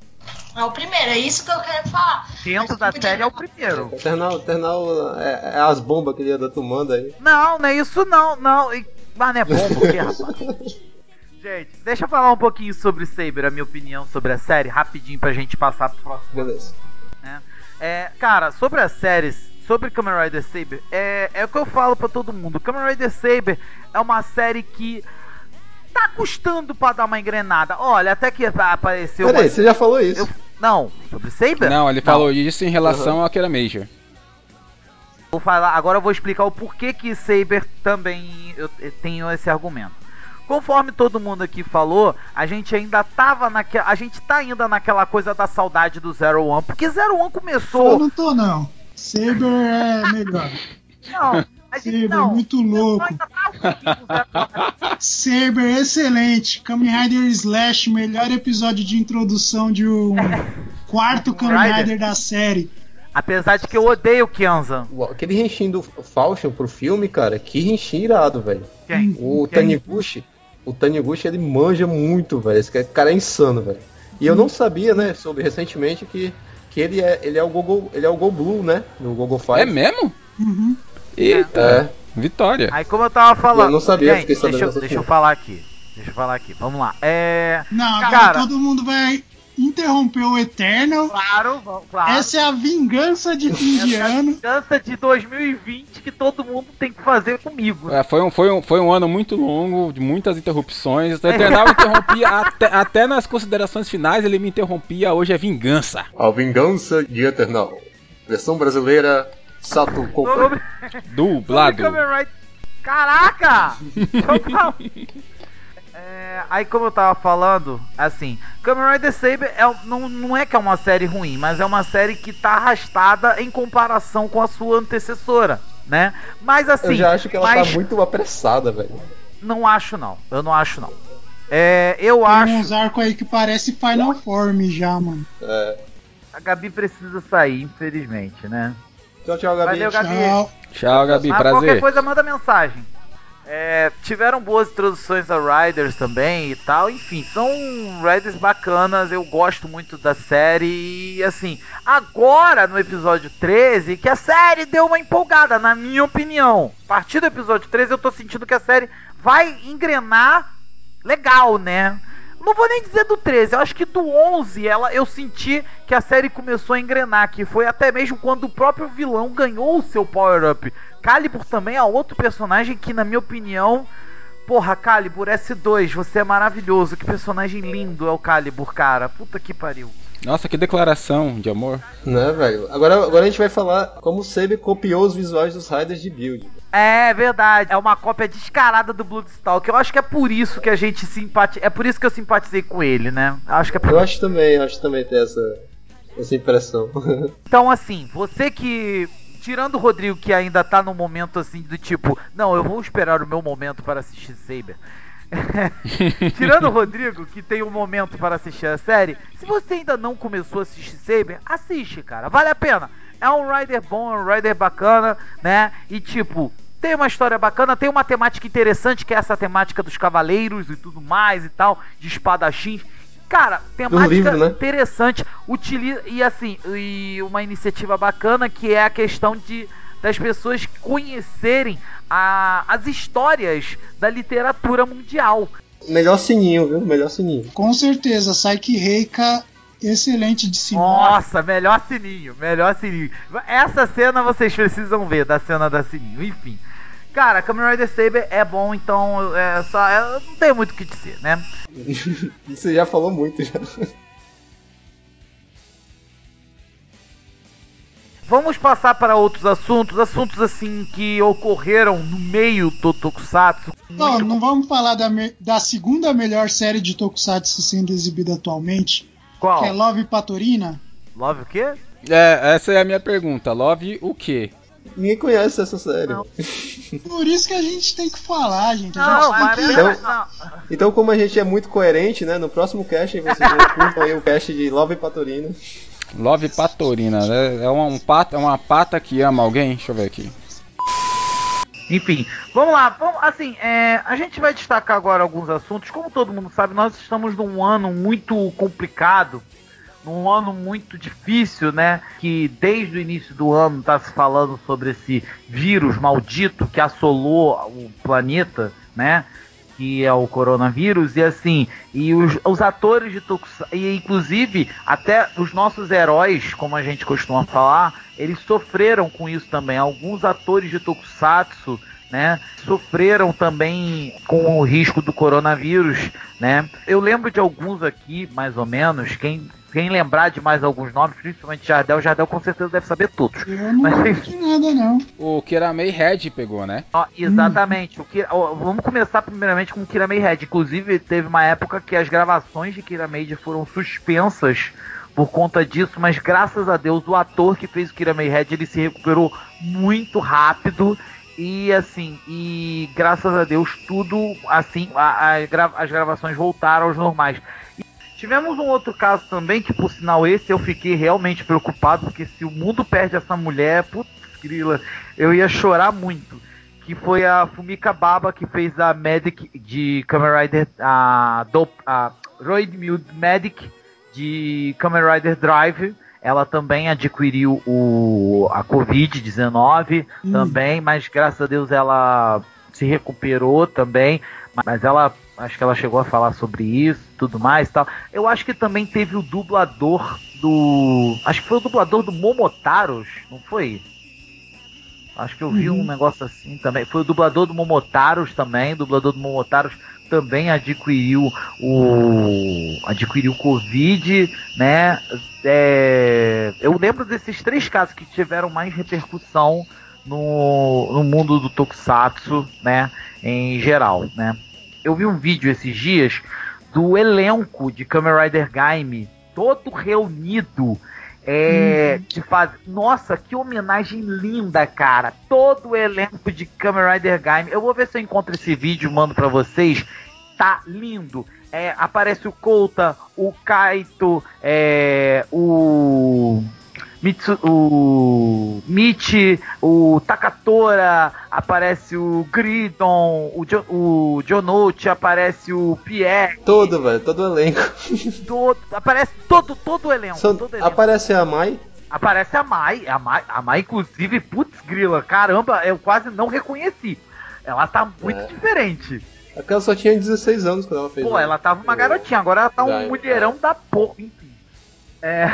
É o primeiro, é isso que eu quero falar. Dentro da série é o primeiro. Eternal, Eternal é, é as bombas que ele anda tomando aí. Não, não é isso não, não. Mas não é bomba, o que, rapaz? Gente, deixa eu falar um pouquinho sobre Saber, a minha opinião sobre a série, rapidinho pra gente passar pro próximo. Beleza. É, é, cara, sobre as séries, sobre Kamen Rider Saber, é, é o que eu falo pra todo mundo. Kamen Rider Saber é uma série que tá custando pra dar uma engrenada. Olha, até que apareceu. Peraí, você já falou isso? Eu, não, sobre Saber? Não, ele falou isso em relação uhum. ao Akira Major. Vou falar, agora eu vou explicar o porquê que Saber também eu, eu tenho esse argumento. Conforme todo mundo aqui falou, a gente ainda tava naquela. A gente tá ainda naquela coisa da saudade do Zero One, porque Zero One começou. Eu não tô, não. Saber é melhor. Não, Saber, não, muito louco. Tá Saber, excelente. Kamen Rider Slash, melhor episódio de introdução de um quarto Kamen Rider da série. Apesar de que eu odeio o Kyanza. Aquele renchinho do Falchion pro filme, cara, que renchinho irado, velho. Quem? O Quem? Taniguchi. O Taniguchi, ele manja muito, velho. Esse cara é insano, velho. E eu não sabia, né, soube recentemente que, que ele, é, ele é o Google, ele é o Go Blue, né, no Google Five. É mesmo? Uhum. Eita. É. Vitória. Aí como eu tava falando. Eu não sabia, Gente, deixa, eu, deixa eu falar aqui. Deixa eu falar aqui. Vamos lá. É. Não, cara, todo mundo vai interrompeu o Eternal. Claro, claro. Essa é a vingança de fim de ano. É a vingança de 2020 que todo mundo tem que fazer comigo. É, foi, um, foi, um, foi um ano muito longo, de muitas interrupções. O Eternal interrompia até, até nas considerações finais, ele me interrompia. Hoje é vingança. A vingança de Eternal. Versão brasileira, Sato Coco. Dublado. Caraca! É, aí como eu tava falando, assim, Kamen Rider Saber é, não, não é que é uma série ruim, mas é uma série que tá arrastada em comparação com a sua antecessora, né? Mas assim. Eu já acho que ela mas... tá muito apressada, velho. Não acho não, eu não acho não. É, eu Tem acho. Tem uns arcos aí que parece Final Form já, mano. É. A Gabi precisa sair, infelizmente, né? Tchau, tchau, Gabi. Valeu, Gabi. Tchau. Tchau, Gabi. Mas prazer. Qualquer coisa, manda mensagem. É, tiveram boas introduções a Riders também e tal. Enfim, são Riders bacanas. Eu gosto muito da série. E assim, agora no episódio 13, que a série deu uma empolgada, na minha opinião. A partir do episódio 13, eu tô sentindo que a série vai engrenar legal, né? Não vou nem dizer do 13, eu acho que do 11 ela, eu senti que a série começou a engrenar, que foi até mesmo quando o próprio vilão ganhou o seu power-up. Calibur também é outro personagem que, na minha opinião, porra, Calibur S2, você é maravilhoso, que personagem lindo é o Calibur, cara. Puta que pariu. Nossa, que declaração de amor. Né, velho? Agora, agora a gente vai falar como o Sebe copiou os visuais dos Riders de Build. É verdade, é uma cópia descarada do Bloodstalk. Eu acho que é por isso que a gente simpatiza. É por isso que eu simpatizei com ele, né? Acho que é por... Eu acho também, acho também ter essa, essa impressão. então, assim, você que. Tirando o Rodrigo, que ainda tá no momento assim do tipo, não, eu vou esperar o meu momento para assistir Saber. Tirando o Rodrigo, que tem um momento para assistir a série, se você ainda não começou a assistir Saber, assiste, cara. Vale a pena. É um rider bom, é um rider bacana, né? E tipo, tem uma história bacana, tem uma temática interessante, que é essa temática dos cavaleiros e tudo mais e tal, de espadachins. Cara, temática livro, né? interessante, utiliza e assim, e uma iniciativa bacana que é a questão de das pessoas conhecerem a, as histórias da literatura mundial. Melhor sininho, viu? Melhor sininho. Com certeza, Saiki Reika excelente de sininho. Nossa, melhor sininho, melhor sininho. Essa cena vocês precisam ver, da cena da sininho, enfim. Cara, Kamen Rider Saber é bom, então é só, é, não tem muito o que dizer, né? Você já falou muito já. Vamos passar para outros assuntos, assuntos assim que ocorreram no meio do Tokusatsu. Não, não vamos falar da, da segunda melhor série de Tokusatsu sendo exibida atualmente. Qual? Que é Love Patorina. Love o quê? É, essa é a minha pergunta. Love o quê? Ninguém conhece essa série. Não. Por isso que a gente tem que falar, gente. Não, gente que... então, não. então, como a gente é muito coerente, né? No próximo cast vocês curtam aí o cast de Love Patorina. Love Patorina, né? É uma, um pata, é uma pata que ama alguém? Deixa eu ver aqui. Enfim, vamos lá. Vamos, assim, é, a gente vai destacar agora alguns assuntos. Como todo mundo sabe, nós estamos num ano muito complicado, num ano muito difícil, né? Que desde o início do ano está se falando sobre esse vírus maldito que assolou o planeta, né? Que é o coronavírus, e assim, e os, os atores de Tokusatsu, e inclusive até os nossos heróis, como a gente costuma falar, eles sofreram com isso também. Alguns atores de Tokusatsu, né, sofreram também com o risco do coronavírus, né? Eu lembro de alguns aqui, mais ou menos, quem quem lembrar de mais alguns nomes, principalmente Jardel, Jardel com certeza deve saber todos. Eu não Mas, de nada, não. O Kiramei Red pegou, né? Ó, exatamente. Hum. O ó, vamos começar primeiramente com o Kiramei Red. Inclusive, teve uma época que as gravações de Kiramei foram suspensas por conta disso, mas graças a Deus o ator que fez o Kiramei Red ele se recuperou muito rápido e assim, e graças a Deus tudo assim, a, a, as gravações voltaram aos normais. Tivemos um outro caso também, que por sinal esse eu fiquei realmente preocupado, porque se o mundo perde essa mulher, putz grila, eu ia chorar muito. Que foi a Fumika Baba que fez a Medic de Kamen Rider, a, do, a Roid Medic de Kamen Rider Drive. Ela também adquiriu o, a Covid-19 hum. também, mas graças a Deus ela se recuperou também. Mas ela acho que ela chegou a falar sobre isso, tudo mais tal. Eu acho que também teve o dublador do. Acho que foi o dublador do Momotaros, não foi? Acho que eu vi uhum. um negócio assim também. Foi o dublador do Momotaros também. O dublador do Momotaros também adquiriu o. adquiriu Covid, né? É, eu lembro desses três casos que tiveram mais repercussão no, no mundo do Tokusatsu, né? Em geral, né? eu vi um vídeo esses dias do elenco de Kamen Rider Gaime, todo reunido. É, hum. que faz. Nossa, que homenagem linda, cara. Todo o elenco de Kamen Rider Gaime. Eu vou ver se eu encontro esse vídeo mando pra vocês. Tá lindo. É, aparece o Kouta, o Kaito, é, o. Mitsu, o Michi, o Takatora, aparece o Gridon, o, jo, o Jonote, aparece o Pierre. Todo, velho, todo o elenco. Todo, aparece todo, todo o elenco, Só, todo elenco. Aparece a Mai? Aparece a Mai, a Mai, a Mai inclusive, putz grila, caramba, eu quase não reconheci. Ela tá muito é. diferente. Aquela é só tinha 16 anos quando ela fez. Pô, ela tava uma garotinha, agora ela tá um mulherão da porra. É,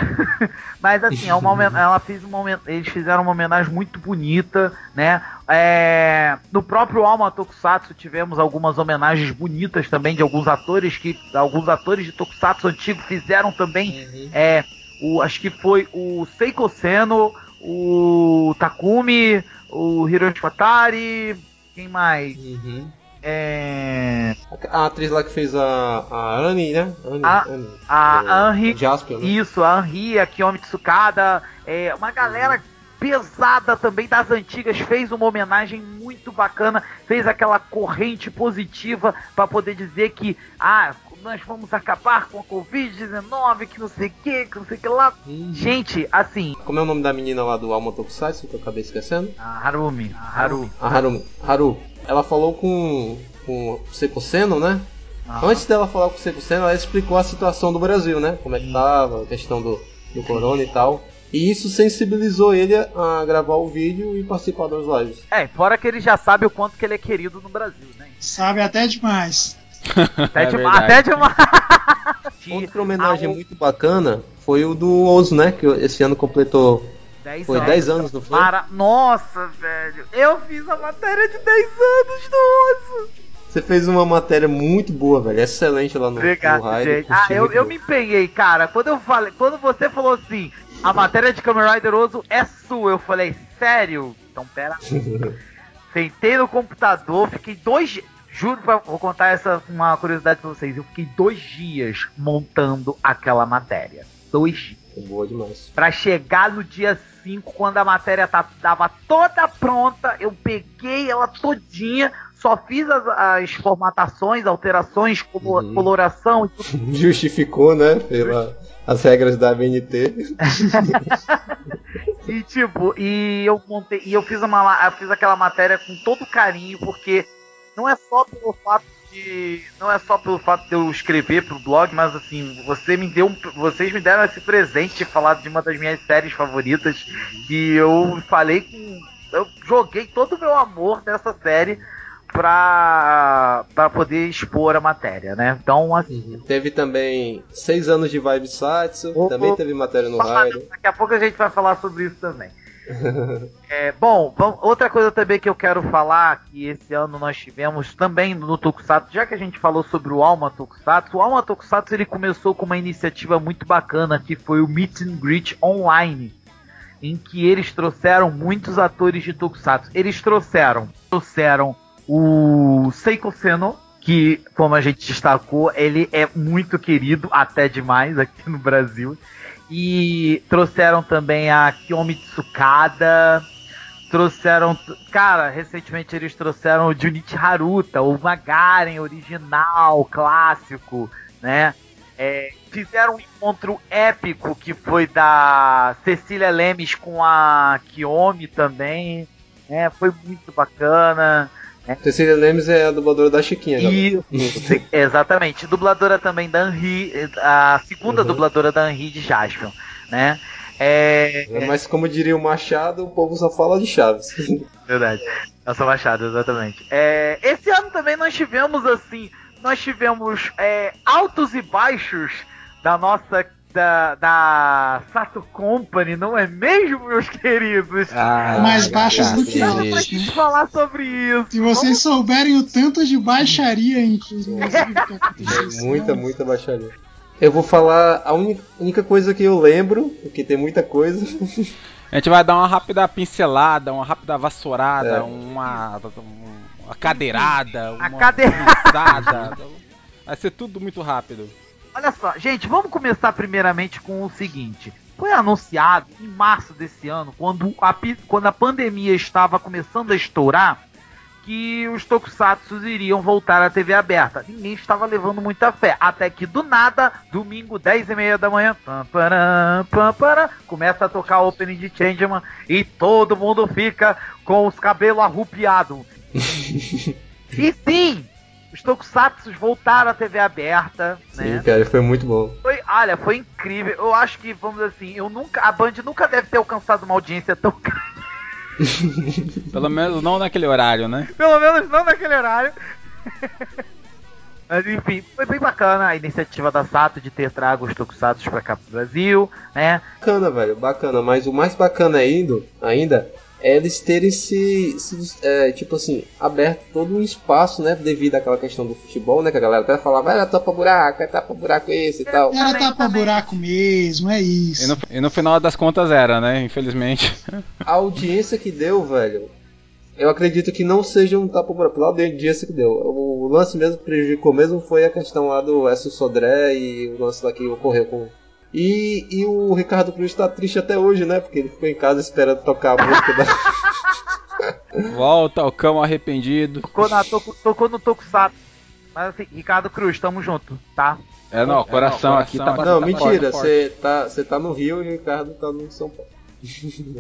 mas assim, é uma, ela fez uma, eles fizeram uma homenagem muito bonita, né? É, no próprio Alma Tokusatsu tivemos algumas homenagens bonitas também de alguns atores que alguns atores de Tokusatsu antigo fizeram também. Uhum. É, o, acho que foi o Seiko Seno, o Takumi, o Hiroshi Watari, quem mais? Uhum. É... A atriz lá que fez a, a Annie, né? Annie, a, Annie, a Anri, Jasper, né? Isso, a Anri, a Kiyomi Tsukada, é, uma galera uhum. pesada também das antigas, fez uma homenagem muito bacana, fez aquela corrente positiva para poder dizer que ah, nós vamos acabar com a Covid-19, que não sei o que, que não sei o que lá. Uhum. Gente, assim. Como é o nome da menina lá do Alma Tokusatsu que eu acabei esquecendo? A Harumi. A Haru. A Harumi. Haru ela falou com, com o Seco Seno, né? Ah. Antes dela falar com o Seco Seno, ela explicou a situação do Brasil, né? Como é que tava, a questão do, do corona e tal. E isso sensibilizou ele a gravar o vídeo e participar das lives. É, fora que ele já sabe o quanto que ele é querido no Brasil, né? Sabe até demais. até, é demais até demais. Outra homenagem ah, muito bacana foi o do Ozo, né? Que esse ano completou 10 foi 10 anos, não foi? Para... Nossa, velho. Eu fiz a matéria de 10 anos do Osso. Você fez uma matéria muito boa, velho. Excelente lá no, Obrigado, no Rider, gente. Ah, eu, eu me empenhei, cara. Quando eu falei, quando você falou assim, a matéria de Kamen Rider Oso é sua, eu falei, sério? Então pera. Sentei no computador, fiquei dois. Juro, vou contar essa uma curiosidade pra vocês. Eu fiquei dois dias montando aquela matéria. Dois dias. Boa demais. Pra chegar no dia 5, quando a matéria tava toda pronta, eu peguei ela todinha, só fiz as, as formatações, alterações, como uhum. coloração. Justificou, né? Pela as regras da BNT. e tipo, e eu montei, e eu fiz uma eu fiz aquela matéria com todo carinho, porque não é só pelo fato de não é só pelo fato de eu escrever pro blog, mas assim, você me deu vocês me deram esse presente de falar de uma das minhas séries favoritas que eu falei com eu joguei todo o meu amor nessa série pra, pra poder expor a matéria, né? Então, assim. Uhum. Teve também seis anos de Vibe Satsu, oh, também teve matéria no Raio. Daqui a pouco a gente vai falar sobre isso também. É, bom, outra coisa também que eu quero falar, que esse ano nós tivemos também no Tokusatsu, já que a gente falou sobre o Alma Tokusatsu, o Alma Tokusatsu ele começou com uma iniciativa muito bacana, que foi o Meet and Greet Online, em que eles trouxeram muitos atores de Tokusatsu. Eles trouxeram, trouxeram o Seiko Seno, que, como a gente destacou, ele é muito querido, até demais, aqui no Brasil. E trouxeram também a Kiyomi Tsukada. Trouxeram. Cara, recentemente eles trouxeram o Junichi Haruta, o Magaren original, clássico, né? É, fizeram um encontro épico que foi da Cecília Lemes com a Kiyomi também. É, foi muito bacana. É. Cecília Lemes é a dubladora da Chiquinha, Isso, exatamente. Dubladora também da Henri, a segunda uhum. dubladora da Henri de Jaspion, né? É... é... Mas como diria o Machado, o povo só fala de Chaves. Verdade. Nossa Machado, exatamente. É... Esse ano também nós tivemos assim, nós tivemos é, altos e baixos da nossa da, da Sato Company, não é mesmo, meus queridos? Ah, Mais baixas do que altas. Vamos falar sobre isso. Se vocês Vamos... souberem o tanto de baixaria, inclusive, muita, muita baixaria. Eu vou falar a única, única coisa que eu lembro, porque tem muita coisa. A gente vai dar uma rápida pincelada, uma rápida vassourada, é. uma, uma cadeirada, uma cadeirada. Vai ser tudo muito rápido. Olha só, gente, vamos começar primeiramente com o seguinte. Foi anunciado em março desse ano, quando a, quando a pandemia estava começando a estourar, que os tokusatsu iriam voltar à TV aberta. Ninguém estava levando muita fé. Até que do nada, domingo, 10 e meia da manhã, pam, param, pam, param, começa a tocar o opening de Changeman e todo mundo fica com os cabelos arrupiados. e sim, os Tokusatsu voltaram à TV aberta, Sim, né? cara, foi muito bom. Foi, olha, foi incrível. Eu acho que, vamos dizer assim, eu nunca, a Band nunca deve ter alcançado uma audiência tão Pelo menos não naquele horário, né? Pelo menos não naquele horário. Mas enfim, foi bem bacana a iniciativa da Sato de ter trago os Tokusatsu pra cá pro Brasil, né? Bacana, velho, bacana. Mas o mais bacana ainda, ainda é eles terem se, se é, tipo assim, aberto todo um espaço, né, devido àquela questão do futebol, né, que a galera até falava, era tapa buraco, é tapa buraco esse e tal. Era tapa buraco mesmo, é isso. E no, e no final das contas era, né, infelizmente. A audiência que deu, velho, eu acredito que não seja um tapa buraco, pela audiência que deu. O lance mesmo que prejudicou mesmo foi a questão lá do S. Sodré e o lance lá que ocorreu com e, e o Ricardo Cruz tá triste até hoje, né? Porque ele ficou em casa esperando tocar a música da. Volta ao cão arrependido. Tocou, na, tocou, tocou no Tokusatsu. Mas assim, Ricardo Cruz, tamo junto, tá? É, não, coração, é, não, aqui tá Não, mentira, você tá, tá no Rio e o Ricardo tá no São Paulo.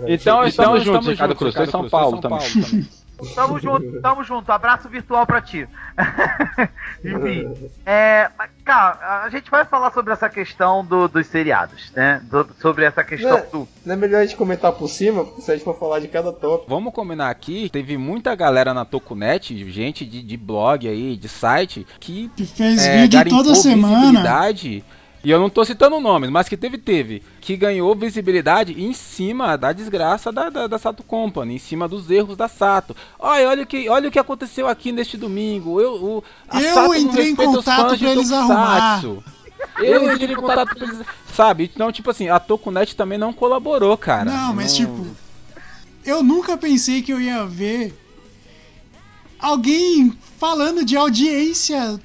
Então, estamos juntos, Ricardo Cruz, tô em São Paulo também. Tamo junto, tamo junto. Abraço virtual pra ti. Enfim. É, cara, a gente vai falar sobre essa questão do, dos seriados, né? Do, sobre essa questão não, é- do. Não é melhor a gente comentar por cima, se a gente for falar de cada top. Vamos combinar aqui, teve muita galera na Tokunet, gente de, de blog aí, de site, que, que fez é, vídeo toda semana. E eu não tô citando nomes, mas que teve, teve. Que ganhou visibilidade em cima da desgraça da, da, da, Sato Company, em cima dos erros da Sato. Olha, olha o que, olha o que aconteceu aqui neste domingo. Eu, o, a eu Sato entrei em contato pra eles arrumar. Eu entrei em contato pra eles. Sabe? Então, tipo assim, a Tokunet também não colaborou, cara. Não, mas não... tipo. Eu nunca pensei que eu ia ver alguém falando de audiência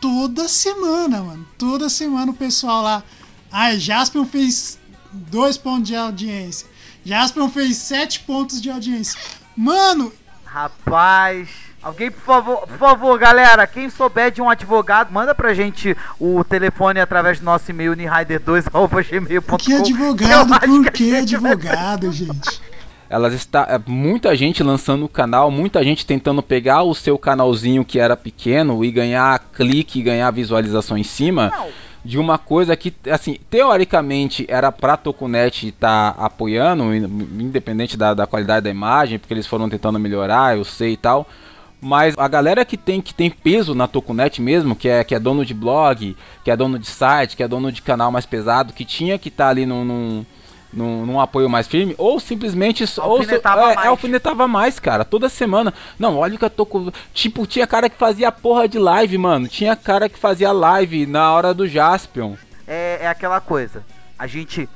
toda semana, mano. Toda semana o pessoal lá. Ah, Jaspion fez dois pontos de audiência. Jaspion fez sete pontos de audiência. Mano! Rapaz, Alguém, por favor, por favor, galera, quem souber de um advogado, manda pra gente o telefone através do nosso e-mail unihider2.gmail.com. Que advogado? Por que advogado, gente? Elas está é, muita gente lançando o canal, muita gente tentando pegar o seu canalzinho que era pequeno e ganhar clique, ganhar visualização em cima. De uma coisa que, assim, teoricamente era pra Tokunet estar tá apoiando, independente da, da, qualidade da imagem, porque eles foram tentando melhorar, eu sei e tal. Mas a galera que tem que tem peso na Tokunet mesmo, que é, que é dono de blog, que é dono de site, que é dono de canal mais pesado, que tinha que estar tá ali num, num, num, num, apoio mais firme, ou simplesmente alfinetava ou, é, mais. Alfinetava mais, cara, toda semana. Não, olha que eu tô com. Tipo, tinha cara que fazia porra de live, mano. Tinha cara que fazia live na hora do Jaspion. É, é aquela coisa. A gente.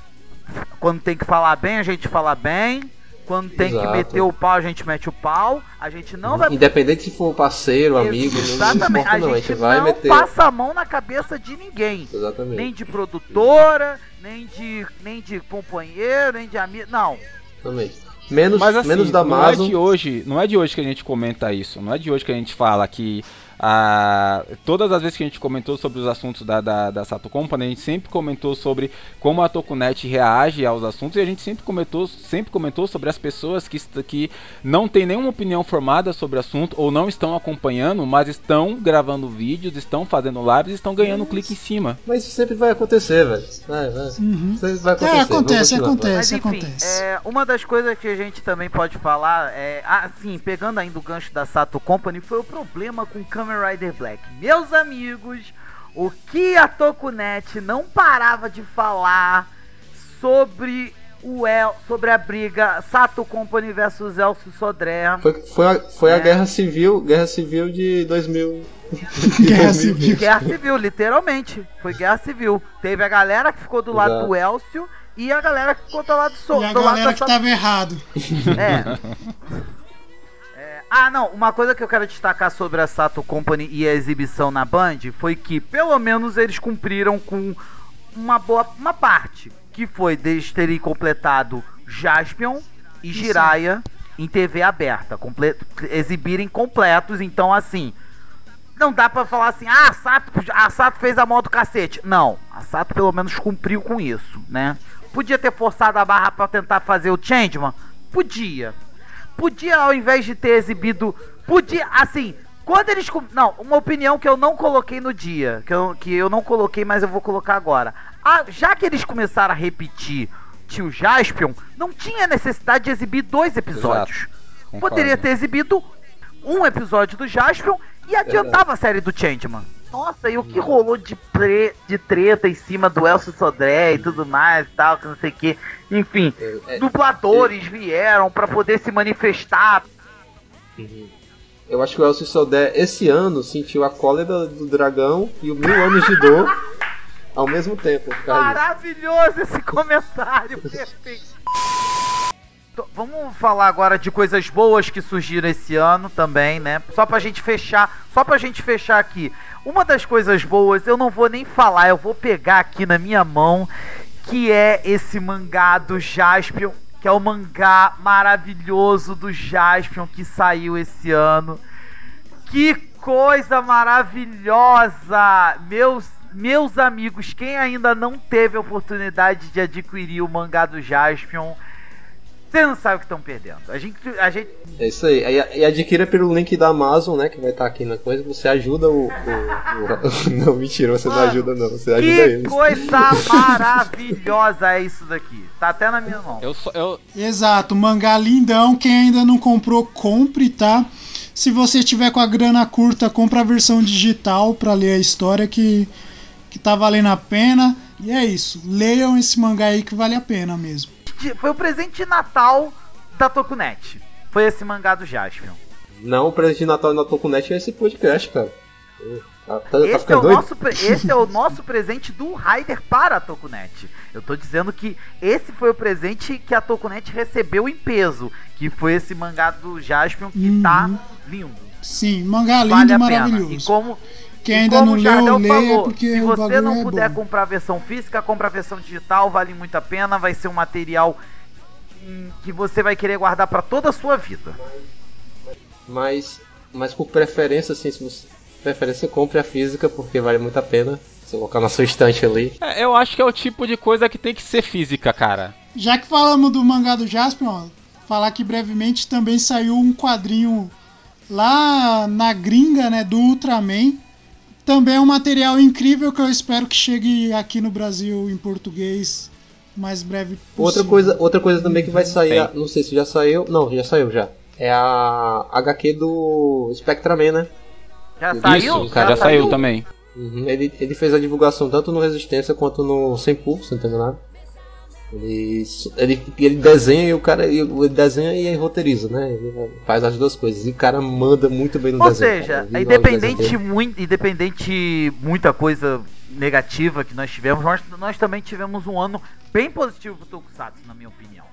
Quando tem que falar bem, a gente fala bem quando tem Exato. que meter o pau, a gente mete o pau. A gente não vai. Independente se for parceiro, amigo, Exatamente. não, a gente, a gente vai não meter. passa a mão na cabeça de ninguém. Exatamente. Nem de produtora, nem de, nem de companheiro, nem de amigo. Não. Exatamente. Menos, Mas, assim, menos da Amazon. Não é de hoje, não é de hoje que a gente comenta isso. Não é de hoje que a gente fala que ah, todas as vezes que a gente comentou sobre os assuntos da, da, da, Sato Company, a gente sempre comentou sobre como a Tokunet reage aos assuntos e a gente sempre comentou, sempre comentou sobre as pessoas que, que não têm nenhuma opinião formada sobre o assunto ou não estão acompanhando, mas estão gravando vídeos, estão fazendo lives e estão ganhando mas, clique em cima. Mas isso sempre vai acontecer, velho. Vai, vai. Uhum. vai acontecer. É, acontece, acontece, mas, enfim, acontece. É, uma das coisas que a gente também pode falar é, assim, pegando ainda o gancho da Sato Company, foi o problema com câmera Kamen Rider Black. Meus amigos, o que a Tokunet não parava de falar sobre o El, sobre a briga Sato Company versus Elcio Sodré. Foi, foi, a, foi é. a guerra civil, guerra civil de 2000. guerra civil. Guerra civil, literalmente. Foi guerra civil. Teve a galera que ficou do Exato. lado do Elcio e a galera que ficou do lado do Sodré. E a galera que Sato... tava errado. É. Ah, não, uma coisa que eu quero destacar sobre a Sato Company e a exibição na Band foi que, pelo menos, eles cumpriram com uma boa uma parte, que foi deles terem completado Jaspion e Jiraya em TV aberta, exibirem completos, então assim, não dá para falar assim, ah, a Sato, a Sato fez a mão do cacete. Não, a Sato pelo menos cumpriu com isso, né? Podia ter forçado a barra para tentar fazer o Changeman? Podia. Podia, ao invés de ter exibido. Podia, assim, quando eles. Não, uma opinião que eu não coloquei no dia. Que eu, que eu não coloquei, mas eu vou colocar agora. Ah, já que eles começaram a repetir Tio Jaspion, não tinha necessidade de exibir dois episódios. Poderia ter exibido um episódio do Jaspion e adiantava a série do Changeman. Nossa, e o que rolou de, pre, de treta em cima do Elcio Sodré e tudo mais e tal, que não sei o que. Enfim, é, é, dubladores é, vieram para poder se manifestar. Uhum. Eu acho que o Elcio Sodré esse ano sentiu a cólera do dragão e o mil anos de dor ao mesmo tempo. Maravilhoso esse comentário, perfeito. Vamos falar agora de coisas boas que surgiram esse ano também, né? Só pra gente fechar, só pra gente fechar aqui. Uma das coisas boas, eu não vou nem falar, eu vou pegar aqui na minha mão, que é esse mangá do Jaspion, que é o mangá maravilhoso do Jaspion que saiu esse ano. Que coisa maravilhosa! Meus meus amigos, quem ainda não teve a oportunidade de adquirir o mangá do Jaspion, você não sabe o que estão perdendo. A gente, a gente. É isso aí. E adquira pelo link da Amazon, né? Que vai estar tá aqui na coisa. Você ajuda o. o, o... não, mentira, você Mano, não ajuda, não. Você ajuda que eles. Que coisa maravilhosa é isso daqui. Tá até na minha mão. Eu, eu... Exato, mangá lindão. Quem ainda não comprou, compre, tá? Se você tiver com a grana curta, compra a versão digital para ler a história que, que tá valendo a pena. E é isso. Leiam esse mangá aí que vale a pena mesmo de, foi o presente de Natal da Tokunet. Foi esse mangá do Jaspion. Não, o presente de Natal da Tokunet é esse podcast, cara. Tá, tá, esse, tá é o nosso, esse é o nosso presente do Raider para a Tokunet. Eu tô dizendo que esse foi o presente que a Tokunet recebeu em peso. Que foi esse mangá do Jaspion que uhum. tá lindo. Sim, mangá lindo vale e maravilhoso. E como, quem ainda como não leu, leia porque se você não é puder bom. comprar a versão física, compra a versão digital, vale muito a pena, vai ser um material que você vai querer guardar para toda a sua vida. Mas Mas por preferência, assim, se você preferência, compre a física, porque vale muito a pena. Você colocar na sua estante ali. É, eu acho que é o tipo de coisa que tem que ser física, cara. Já que falamos do mangá do Jasper, ó, falar que brevemente também saiu um quadrinho lá na gringa, né, do Ultraman. Também é um material incrível que eu espero que chegue aqui no Brasil em português mais breve possível. Outra coisa, outra coisa também que vai sair, não sei se já saiu, não, já saiu já. É a HQ do Spectraman, né? Já saiu? Isso, cara, já, saiu, saiu também. Uhum, ele, ele fez a divulgação tanto no Resistência quanto no Sem Pulso, entendeu nada? Ele, ele, ele desenha e o cara ele desenha e roteiriza, né? Ele faz as duas coisas. E o cara manda muito bem no Ou desenho. Ou seja, independente, muito, independente muita coisa negativa que nós tivemos, nós, nós também tivemos um ano bem positivo pro Tokusatsu, na minha opinião.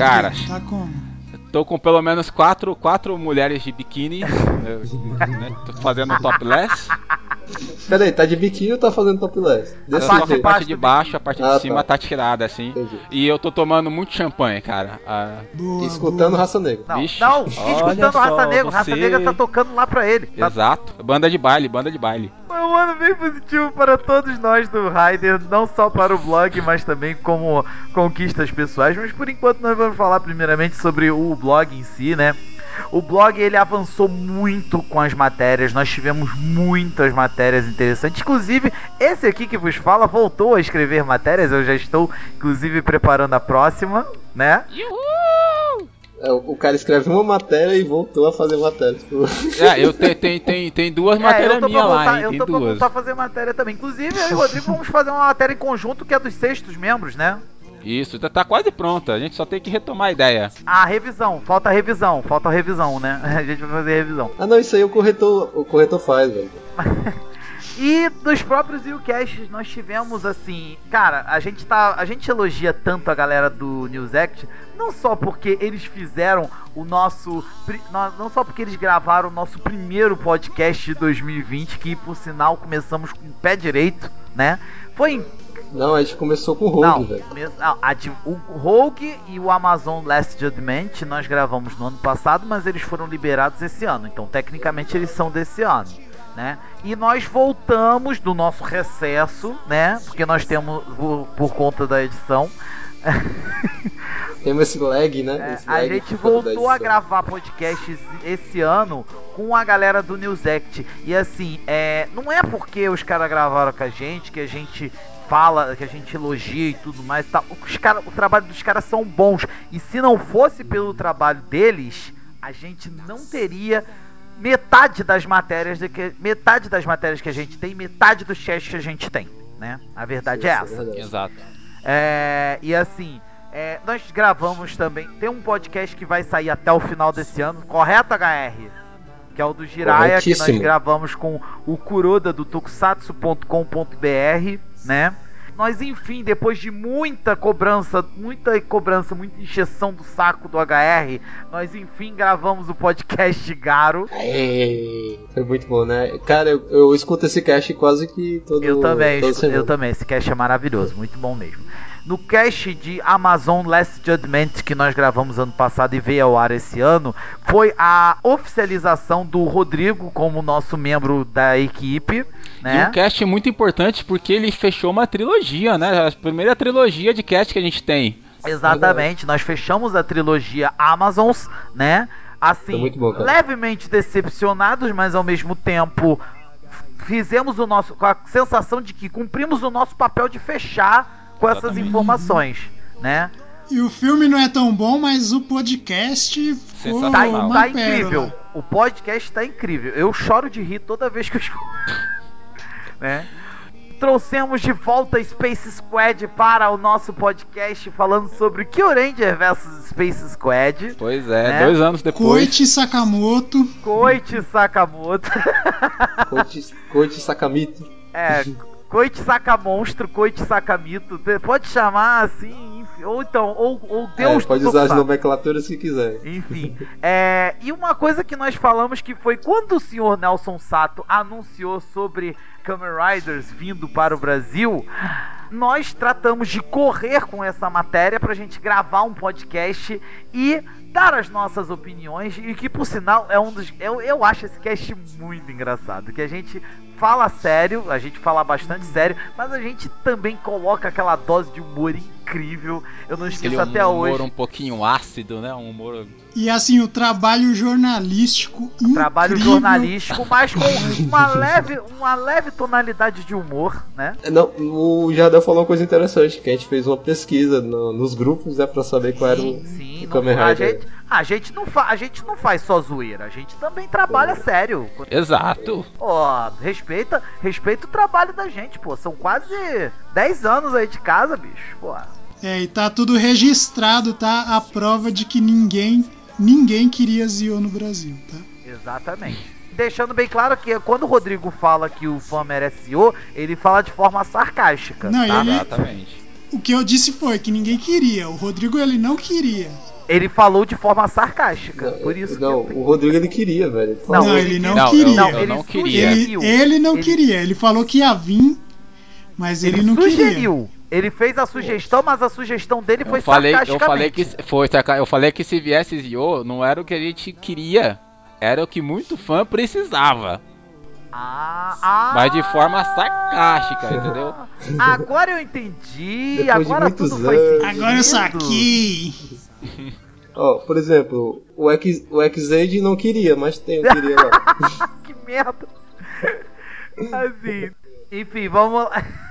Cara, tá como? Tô com pelo menos quatro, quatro mulheres de biquíni, né, tô fazendo topless. Peraí, tá de biquíni ou tá fazendo topless? A parte, parte de baixo, a parte ah, de cima tá. tá, tirada, assim. Entendi. E eu tô tomando muito champanhe, cara. Ah, boa, escutando boa. Raça Negra. Não, Vixe, não escutando Raça Negra. Você... Raça Negra tá tocando lá pra ele. Tá... Exato. Banda de baile, banda de baile. Foi um ano bem positivo para todos nós do Raider, não só para o blog, mas também como conquistas pessoais. Mas por enquanto nós vamos falar primeiramente sobre o blog em si, né? O blog ele avançou muito com as matérias, nós tivemos muitas matérias interessantes. Inclusive, esse aqui que vos fala voltou a escrever matérias, eu já estou inclusive preparando a próxima, né? Uhul! É, o cara escreve uma matéria e voltou a fazer matéria. Tipo... É, eu tenho tem, tem, tem duas é, matérias minhas lá, hein? Eu tô duas. pra voltar a fazer matéria também. Inclusive, eu e o Rodrigo vamos fazer uma matéria em conjunto que é dos sextos membros, né? Isso, tá, tá quase pronta. A gente só tem que retomar a ideia. Ah, revisão. Falta revisão. Falta revisão, né? A gente vai fazer revisão. Ah, não, isso aí o corretor, o corretor faz, velho. E dos próprios Ucasts nós tivemos assim, cara, a gente tá, a gente elogia tanto a galera do News Act, não só porque eles fizeram o nosso, não só porque eles gravaram o nosso primeiro podcast de 2020, que por sinal começamos com o pé direito, né? Foi não, a gente começou com o Rogue, velho. O Rogue e o Amazon Last Judgment nós gravamos no ano passado, mas eles foram liberados esse ano. Então, tecnicamente, eles são desse ano. Né? E nós voltamos do nosso recesso, né? Porque nós temos, por, por conta da edição. Temos esse lag, né? Esse é, lag a gente voltou a gravar podcasts esse ano com a galera do News Act. E assim, é, não é porque os caras gravaram com a gente que a gente fala, que a gente elogia e tudo mais. Tá. Os cara, o trabalho dos caras são bons. E se não fosse pelo trabalho deles, a gente não teria metade das matérias de que metade das matérias que a gente tem, metade dos chats que a gente tem, né? A verdade é essa. É Exato. É, e assim, é, nós gravamos também. Tem um podcast que vai sair até o final desse ano, correto, HR? Que é o do Jiraya, que nós gravamos com o Kuroda do tokusatsu.com.br né? Nós, enfim, depois de muita cobrança, muita cobrança, muita encheção do saco do HR, nós enfim gravamos o podcast Garo. Foi muito bom, né? Cara, eu, eu escuto esse cast quase que todo Eu também, eu, eu também. Esse cast é maravilhoso, muito bom mesmo. No cast de Amazon Last Judgment que nós gravamos ano passado e veio ao ar esse ano, foi a oficialização do Rodrigo como nosso membro da equipe. Né? E um cast muito importante porque ele fechou uma trilogia, né? A primeira trilogia de cast que a gente tem. Exatamente, nós fechamos a trilogia Amazons, né? Assim, bom, levemente decepcionados, mas ao mesmo tempo fizemos o nosso com a sensação de que cumprimos o nosso papel de fechar com essas informações, né? E o filme não é tão bom, mas o podcast foi tá, uma tá incrível. O podcast tá incrível. Eu choro de rir toda vez que eu escuto. né? trouxemos de volta Space Squad para o nosso podcast falando sobre Kyuranger vs Space Squad. Pois é, Né? dois anos depois. Koichi Sakamoto. Koichi Sakamoto. Koichi, Koichi Sakamito. É, Koichi Sakamonstro, Koichi Sakamito. Pode chamar assim, enfim, ou então, ou, ou Deus É, pode usar as nomenclaturas que quiser. Enfim, é, e uma coisa que nós falamos que foi quando o senhor Nelson Sato anunciou sobre Kamen Riders vindo para o Brasil, nós tratamos de correr com essa matéria pra gente gravar um podcast e dar as nossas opiniões e que por sinal é um dos eu, eu acho esse cast muito engraçado, que a gente fala sério, a gente fala bastante sério, mas a gente também coloca aquela dose de humor incrível. Eu não Aquele esqueço até humor hoje. um pouquinho ácido, né? Um humor. E assim, o trabalho jornalístico incrível. Trabalho jornalístico, mas com uma leve, uma leve tonalidade de humor, né? É, Não, o Jardel falou uma coisa interessante, que a gente fez uma pesquisa no- nos grupos, né, pra saber qual era o, Sim, sim. o não- a, Rider. Gente, a, gente não fa- a gente não faz só zoeira, a gente também trabalha sério. Exato. Ó, respeita, respeita o trabalho da gente, pô. São quase 10 anos aí de casa, bicho. Pô. É, e tá tudo registrado, tá? A prova de que ninguém, ninguém queria Zio no Brasil, tá? Exatamente. Deixando bem claro que quando o Rodrigo fala que o fã merece o, ele fala de forma sarcástica. Não, tá? ele- Exatamente. O que eu disse foi que ninguém queria. O Rodrigo ele não queria. Ele falou de forma sarcástica. por isso que Não, eu- o Rodrigo ele queria, velho. Ele Não, Não, ele não, Não, queria. Não, ele não queria. Ele, ele não Ele- queria. Ele falou que ia vir, mas ele, Ele, não queria. sugeriu. Ele fez a sugestão, mas a sugestão dele foi Eu falei, eu falei que se- foi, eu falei que se viesse Zio, não era o que a gente queria, era o que muito fã precisava, Ah, ah, mas de forma sarcástica, entendeu? Agora eu entendi. Depois de agora tudo faz anos. sentido. Agora eu saquei. Ó, por exemplo, o X, o X-Aid não queria, mas tem o queria lá. que merda. Assim. Enfim, vamos,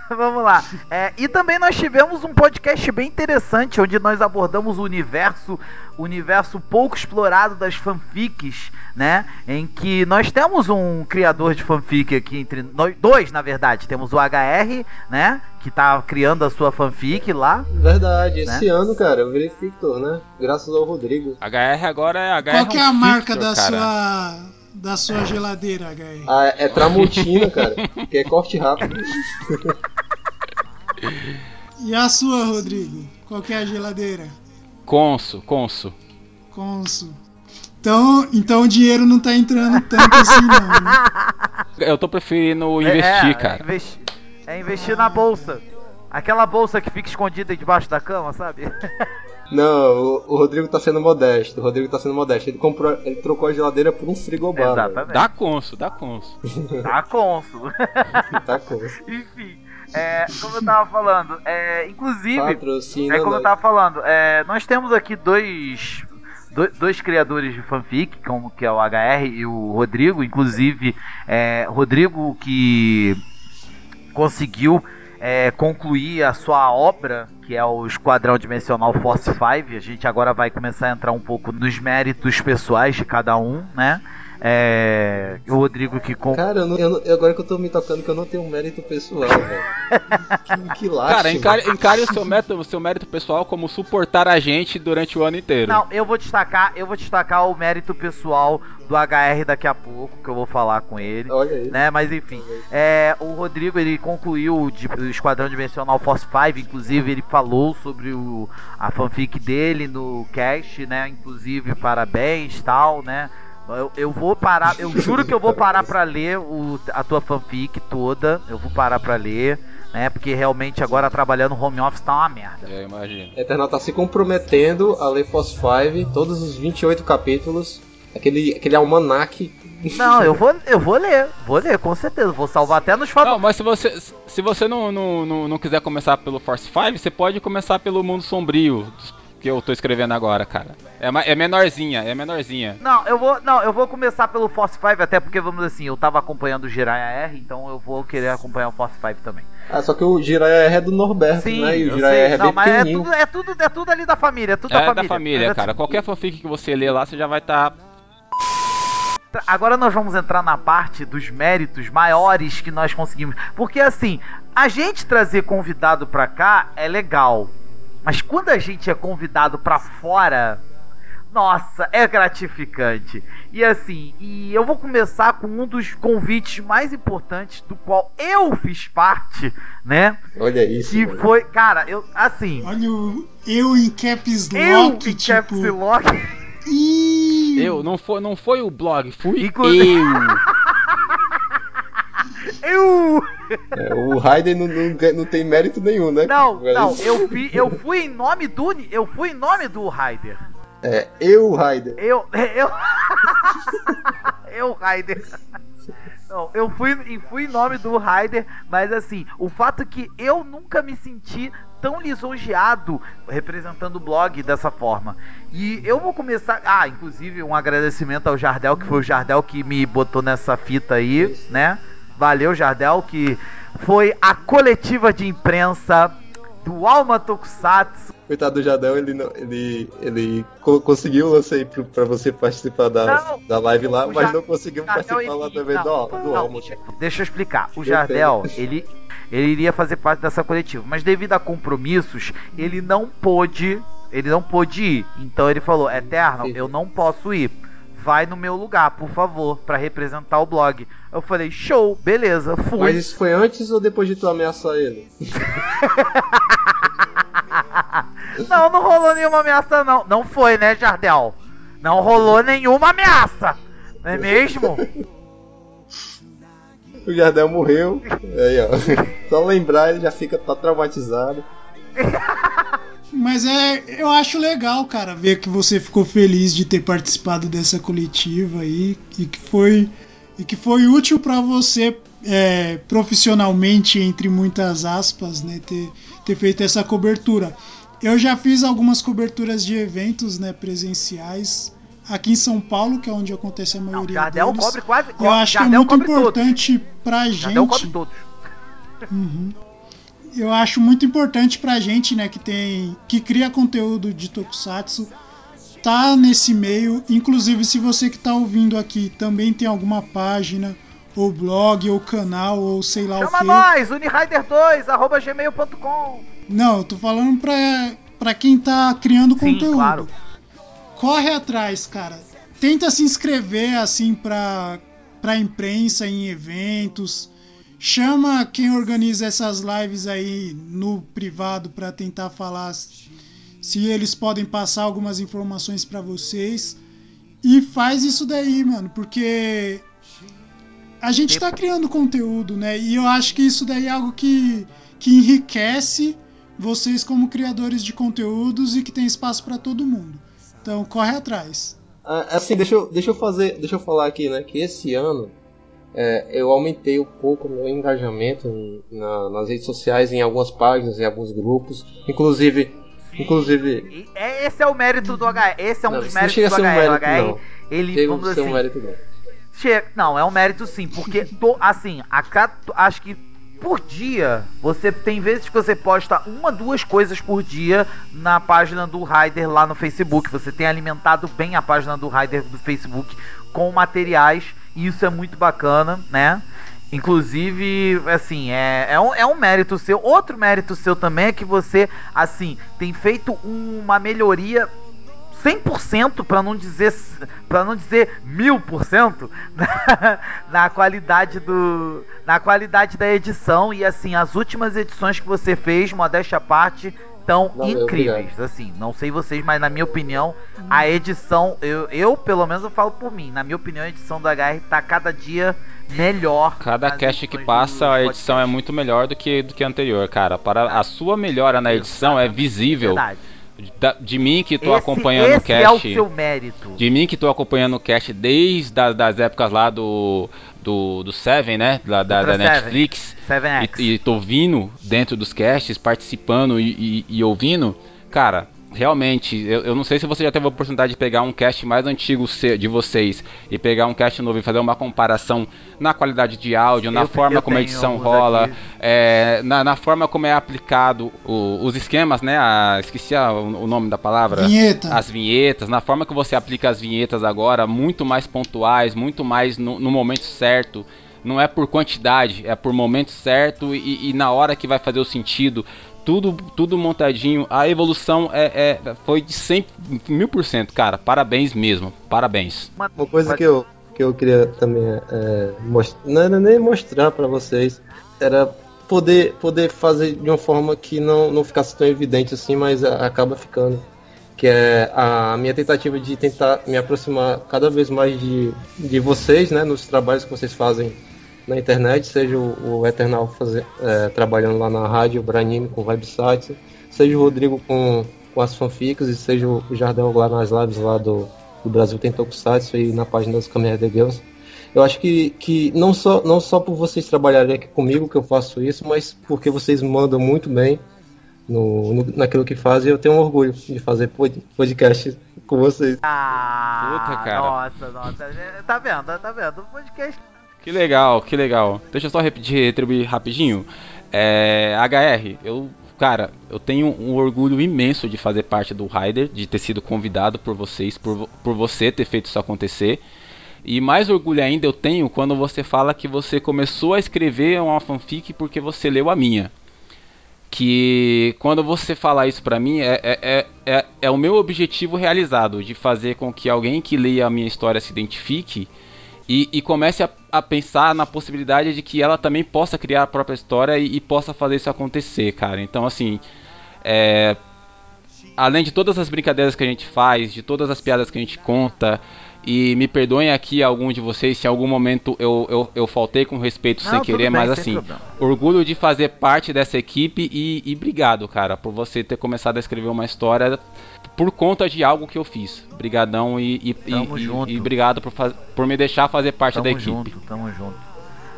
vamos lá. É, e também nós tivemos um podcast bem interessante, onde nós abordamos o universo, o universo pouco explorado das fanfics, né? Em que nós temos um criador de fanfic aqui entre nós, dois, na verdade. Temos o HR, né? Que tá criando a sua fanfic lá. Verdade, esse Né? ano, cara, eu virei Victor, né? Graças ao Rodrigo. HR agora é HR. Qual que é a marca da cara. sua da sua geladeira, HR? Ah, é Tramontina, cara, que é corte rápido. E a sua, Rodrigo? Qual que é a geladeira? Conso, Conso. Consul. Então, então o dinheiro não tá entrando tanto assim não, né? Eu tô preferindo investir, é, cara. É investir, é investir na bolsa. Aquela bolsa que fica escondida debaixo da cama, sabe? Não, o, o Rodrigo tá sendo modesto. O Rodrigo tá sendo modesto. Ele comprou, ele trocou a geladeira por um frigobar. Exatamente. Dá Conso, dá Conso. Cônsul. velho. Tá com. Enfim, é, como eu tava falando, é, inclusive, Patrocina é como eu tava falando, é, nós temos aqui dois, dois, dois criadores de fanfic, como que é o HR e o Rodrigo, inclusive, é, Rodrigo que conseguiu é, concluir a sua obra, que é o Esquadrão Dimensional Force 5. A gente agora vai começar a entrar um pouco nos méritos pessoais de cada um, né? É, o Rodrigo que Cara, eu não- eu não- agora que eu tô me tocando que eu não tenho mérito pessoal, velho. Que, que lástima. Cara, encare, encare o seu mérito, o seu mérito pessoal como suportar a gente durante o ano inteiro. Não, eu vou destacar, eu vou destacar o mérito pessoal do HR daqui a pouco, que eu vou falar com ele. Olha aí. Né, mas enfim, é, o Rodrigo ele concluiu o, o Esquadrão Dimensional Force 5, inclusive ele falou sobre o, a fanfic dele no cast, né? Inclusive, parabéns tal, né? Eu, eu vou parar, eu juro que eu vou parar pra ler o, a tua fanfic toda. Eu vou parar pra ler, né? Porque realmente agora trabalhando home office tá uma merda. Eu imagino. Eternal tá se comprometendo a ler Force 5, todos os 28 capítulos, aquele, aquele almanac. Não, eu vou, eu vou ler, vou ler, com certeza. Vou salvar até nos Não, favoritos. mas se você, se você não, não, não, não quiser começar pelo Force 5, você pode começar pelo Mundo Sombrio, que eu tô escrevendo agora, cara. É, ma- é menorzinha, é menorzinha. Não, eu vou, não, eu vou começar pelo Force 5, até porque vamos dizer assim, eu tava acompanhando o Jiraiya R, então eu vou querer acompanhar o Force 5 também. Ah, só que o Jiraiya R é do Norberto, Sim, né? E o eu Jiraiya. R é não, bem mas é pequenininho. tudo, é tudo, é tudo ali da família, é tudo É da da família. família, É cara. Qualquer fanfic que você lê lá, você já vai estar. agora nós vamos entrar na parte dos méritos maiores que nós conseguimos. Porque assim, a gente trazer convidado pra cá é legal. Mas quando a gente é convidado pra fora, nossa, é gratificante. E assim, e eu vou começar com um dos convites mais importantes do qual eu fiz parte, né? Olha isso. Que mano. foi, cara, eu assim, Olha o eu em caps eu lock, em tipo. Caps Lock, Ih, Eu, não foi, não foi o blog, fui Inclu- eu. eu É, o Raiden não, não, não tem mérito nenhum, né? Não, Mas- não, eu fui, eu fui em nome do, eu fui em nome do Raider. É, eu, Raiden. Eu. Eu. eu, Raider. Não, eu fui, fui em nome do Raider, mas assim, o fato é que eu nunca me senti tão lisonjeado representando o blog dessa forma. E eu vou começar. Ah, inclusive um agradecimento ao Jardel, que foi o Jardel que me botou nessa fita aí, né? Valeu, Jardel, que foi a coletiva de imprensa do Alma Tokusatsu. Coitado do Jadel, ele, não- ele, ele co- conseguiu o lance aí pro- pra você participar da, Não, da live lá, mas Ja- não conseguiu Jardel, participar lá também não, do, do não, Almo. deixa, eu explicar. O Jardel, ele, ele iria fazer parte dessa coletiva, mas devido a compromissos, ele não pôde, ele não pôde ir. Então ele falou: "Eterno, eu não posso ir. Vai no meu lugar, por favor, pra representar o blog". Eu falei: "Show, beleza, fui". Mas isso foi antes ou depois de tu ameaçar ele? não, não rolou nenhuma ameaça não. Não foi, né, Jardel? Não rolou nenhuma ameaça. Não é mesmo? O Jardel morreu. Aí, ó. Só lembrar, ele já fica tá traumatizado. Mas é, eu acho legal, cara, ver que você ficou feliz de ter participado dessa coletiva aí e que foi e que foi útil para você é, profissionalmente, entre muitas aspas, né, ter, ter feito essa cobertura. Eu já fiz algumas coberturas de eventos, né, presenciais aqui em São Paulo, que é onde acontece a Não, maioria Jardel deles. cobre quase. Eu acho que é muito importante pra Jardel cobre gente. todos. Uhum. Eu acho muito importante pra gente, né, que tem que cria conteúdo de Tokusatsu, tá nesse meio. Inclusive, se você que tá ouvindo aqui também tem alguma página, ou blog, ou canal, ou sei lá Chama o quê. nós, Unirider2, arroba gmail.com. Não, eu tô falando pra, pra quem tá criando Sim, conteúdo. claro. Corre atrás, cara. Tenta se inscrever assim pra, pra imprensa em eventos. Chama quem organiza essas lives aí no privado pra tentar falar se eles podem passar algumas informações pra vocês. E faz isso daí, mano, porque a gente tá criando conteúdo, né? E eu acho que isso daí é algo que, que enriquece vocês como criadores de conteúdos e que tem espaço pra todo mundo. Então corre atrás. Ah, assim, deixa eu, deixa eu fazer, deixa eu falar aqui, né, que esse ano é, eu aumentei um pouco o meu engajamento na- nas redes sociais, em algumas páginas, em alguns grupos, inclusive, inclusive, E é- esse é o mérito do HE. Esse é um Não, dos méritos do ser um HE. ele, chega vamos a dizer ser um assim, mérito não. Che- Não, é um mérito sim, porque to- assim, a acho que por dia você tem vezes que você posta uma, duas coisas por dia na página do Rider lá no Facebook. Você tem alimentado bem a página do Rider do Facebook com materiais isso é muito bacana, né? Inclusive, assim, é, é, um, é um mérito seu. Outro mérito seu também é que você, assim, tem feito uma melhoria 100% para não dizer para não dizer 1000% na, na qualidade do na qualidade da edição e assim as últimas edições que você fez modéstia à parte estão Valeu, incríveis assim não sei vocês mas na minha opinião a edição eu, eu pelo menos eu falo por mim na minha opinião a edição do HR tá cada dia melhor Cada cast que passa, a edição é podcast. muito melhor do que, do que a anterior, cara. Para a sua melhora na edição é visível. Verdade. Da- de mim que tô esse, acompanhando o esse é o cast. seu mérito De mim que tô acompanhando o cast desde as das épocas lá do. Do, do Seven, né? Da, da, da Seven. Netflix. 7X E, e tô vindo dentro dos casts, participando e, e- e ouvindo. Cara, realmente, eu, eu, não sei se você já teve a oportunidade de pegar um cast mais antigo de vocês e pegar um cast novo e fazer uma comparação na qualidade de áudio, na forma como a edição rola, é, na, na, forma como é aplicado o, os esquemas, né? A, esqueci a, o, o, nome da palavra. Vinheta. As vinhetas, na forma que você aplica as vinhetas agora, muito mais pontuais, muito mais no, no momento certo não é por quantidade, é por momento certo e, e, na hora que vai fazer o sentido tudo, tudo montadinho. A evolução é, é foi de 100 mil por cento, cara. Parabéns mesmo, parabéns. Uma coisa que eu, que eu queria também é, mostrar, não era nem mostrar para vocês, era poder, poder fazer de uma forma que não, não ficasse tão evidente assim, mas acaba ficando. Que é a minha tentativa de tentar me aproximar cada vez mais de, de vocês, né, nos trabalhos que vocês fazem na internet, seja o, o Eternal fazer, é, trabalhando lá na rádio Branime com websites, seja o Rodrigo com, com as fanfics e seja o Jardel lá nas lives lá do, do Brasil tem Tokusatsu e na página das Câmeras de Deus. Eu acho que, que não, só, não só por vocês trabalharem aqui comigo que eu faço isso, mas porque vocês mandam muito bem no, no, naquilo que fazem. Eu tenho um orgulho de fazer podcast com vocês. Ah, Puta, cara. Nossa, nossa. Tá vendo? Tá vendo? O podcast que legal, que legal. Deixa eu só repetir, retribuir rapidinho. É, HR, eu, cara, eu tenho um orgulho imenso de fazer parte do Rider, de ter sido convidado por vocês, por, por você ter feito isso acontecer. E mais orgulho ainda eu tenho quando você fala que você começou a escrever uma fanfic porque você leu a minha. Que quando você fala isso pra mim, é, é, é, é, é o meu objetivo realizado, de fazer com que alguém que leia a minha história se identifique e, e comece a, a, pensar na possibilidade de que ela também possa criar a própria história e, e possa fazer isso acontecer, cara. Então, assim, é, além de todas as brincadeiras que a gente faz, de todas as piadas que a gente conta, e me perdoem aqui algum de vocês se em algum momento eu, eu, eu faltei com respeito Não, sem querer, bem, mas assim, problema. orgulho de fazer parte dessa equipe e, e obrigado, cara, por você ter começado a escrever uma história por conta de algo que eu fiz. Brigadão e, e, e, e obrigado por, por me deixar fazer parte tamo da equipe. Tamo junto, tamo junto.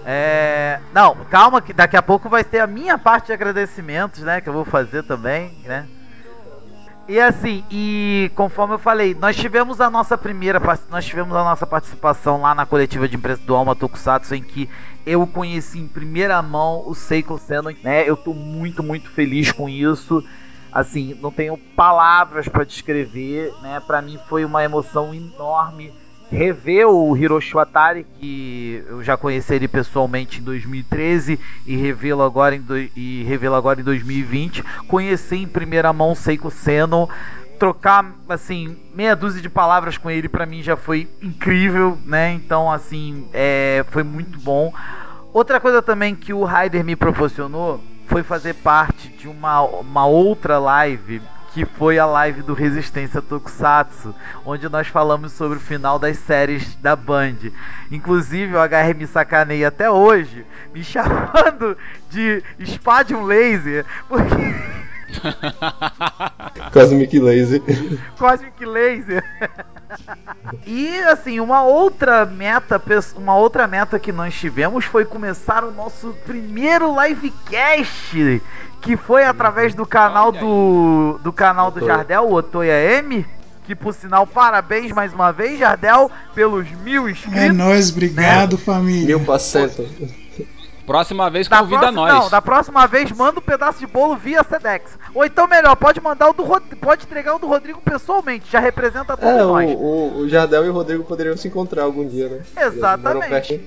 É... Não, calma que daqui a pouco vai ter a minha parte de agradecimentos, né? Que eu vou fazer também, né? E assim, e conforme eu falei, nós tivemos a nossa primeira nós tivemos a nossa participação lá na coletiva de imprensa do Alma Tokusatsu em que eu conheci em primeira mão o Seiko Sendo, né? Eu tô muito, muito feliz com isso assim, não tenho palavras para descrever, né? Para mim foi uma emoção enorme rever o Hiroshi Watari, que eu já conheci ele pessoalmente em 2013 e revê-lo agora em do, e revê-lo agora em 2020, conhecer em primeira mão Seiko Seno, trocar assim meia dúzia de palavras com ele para mim já foi incrível, né? Então assim, é, foi muito bom. Outra coisa também que o Ryder me proporcionou foi fazer parte de uma, uma outra live que foi a live do Resistência Tokusatsu, onde nós falamos sobre o final das séries da Band. Inclusive, o HR me sacaneia até hoje, me chamando de Spadium Laser, porque. Cosmic Laser. Cosmic Laser. e assim, uma outra meta, uma outra meta que nós tivemos foi começar o nosso primeiro livecast, que foi através do canal do do canal do Jardel, o Otoya M. Que por sinal, parabéns mais uma vez, Jardel, pelos mil inscritos. É nóis, obrigado, né? família. Mil por cento. Próxima vez convida próxima, nós. Não, da próxima vez manda um pedaço de bolo via Sedex. Ou então melhor, pode mandar o do pode entregar o do Rodrigo pessoalmente, já representa todos é, nós. O, o, o Jardel e o Rodrigo poderiam se encontrar algum dia, né? Exatamente.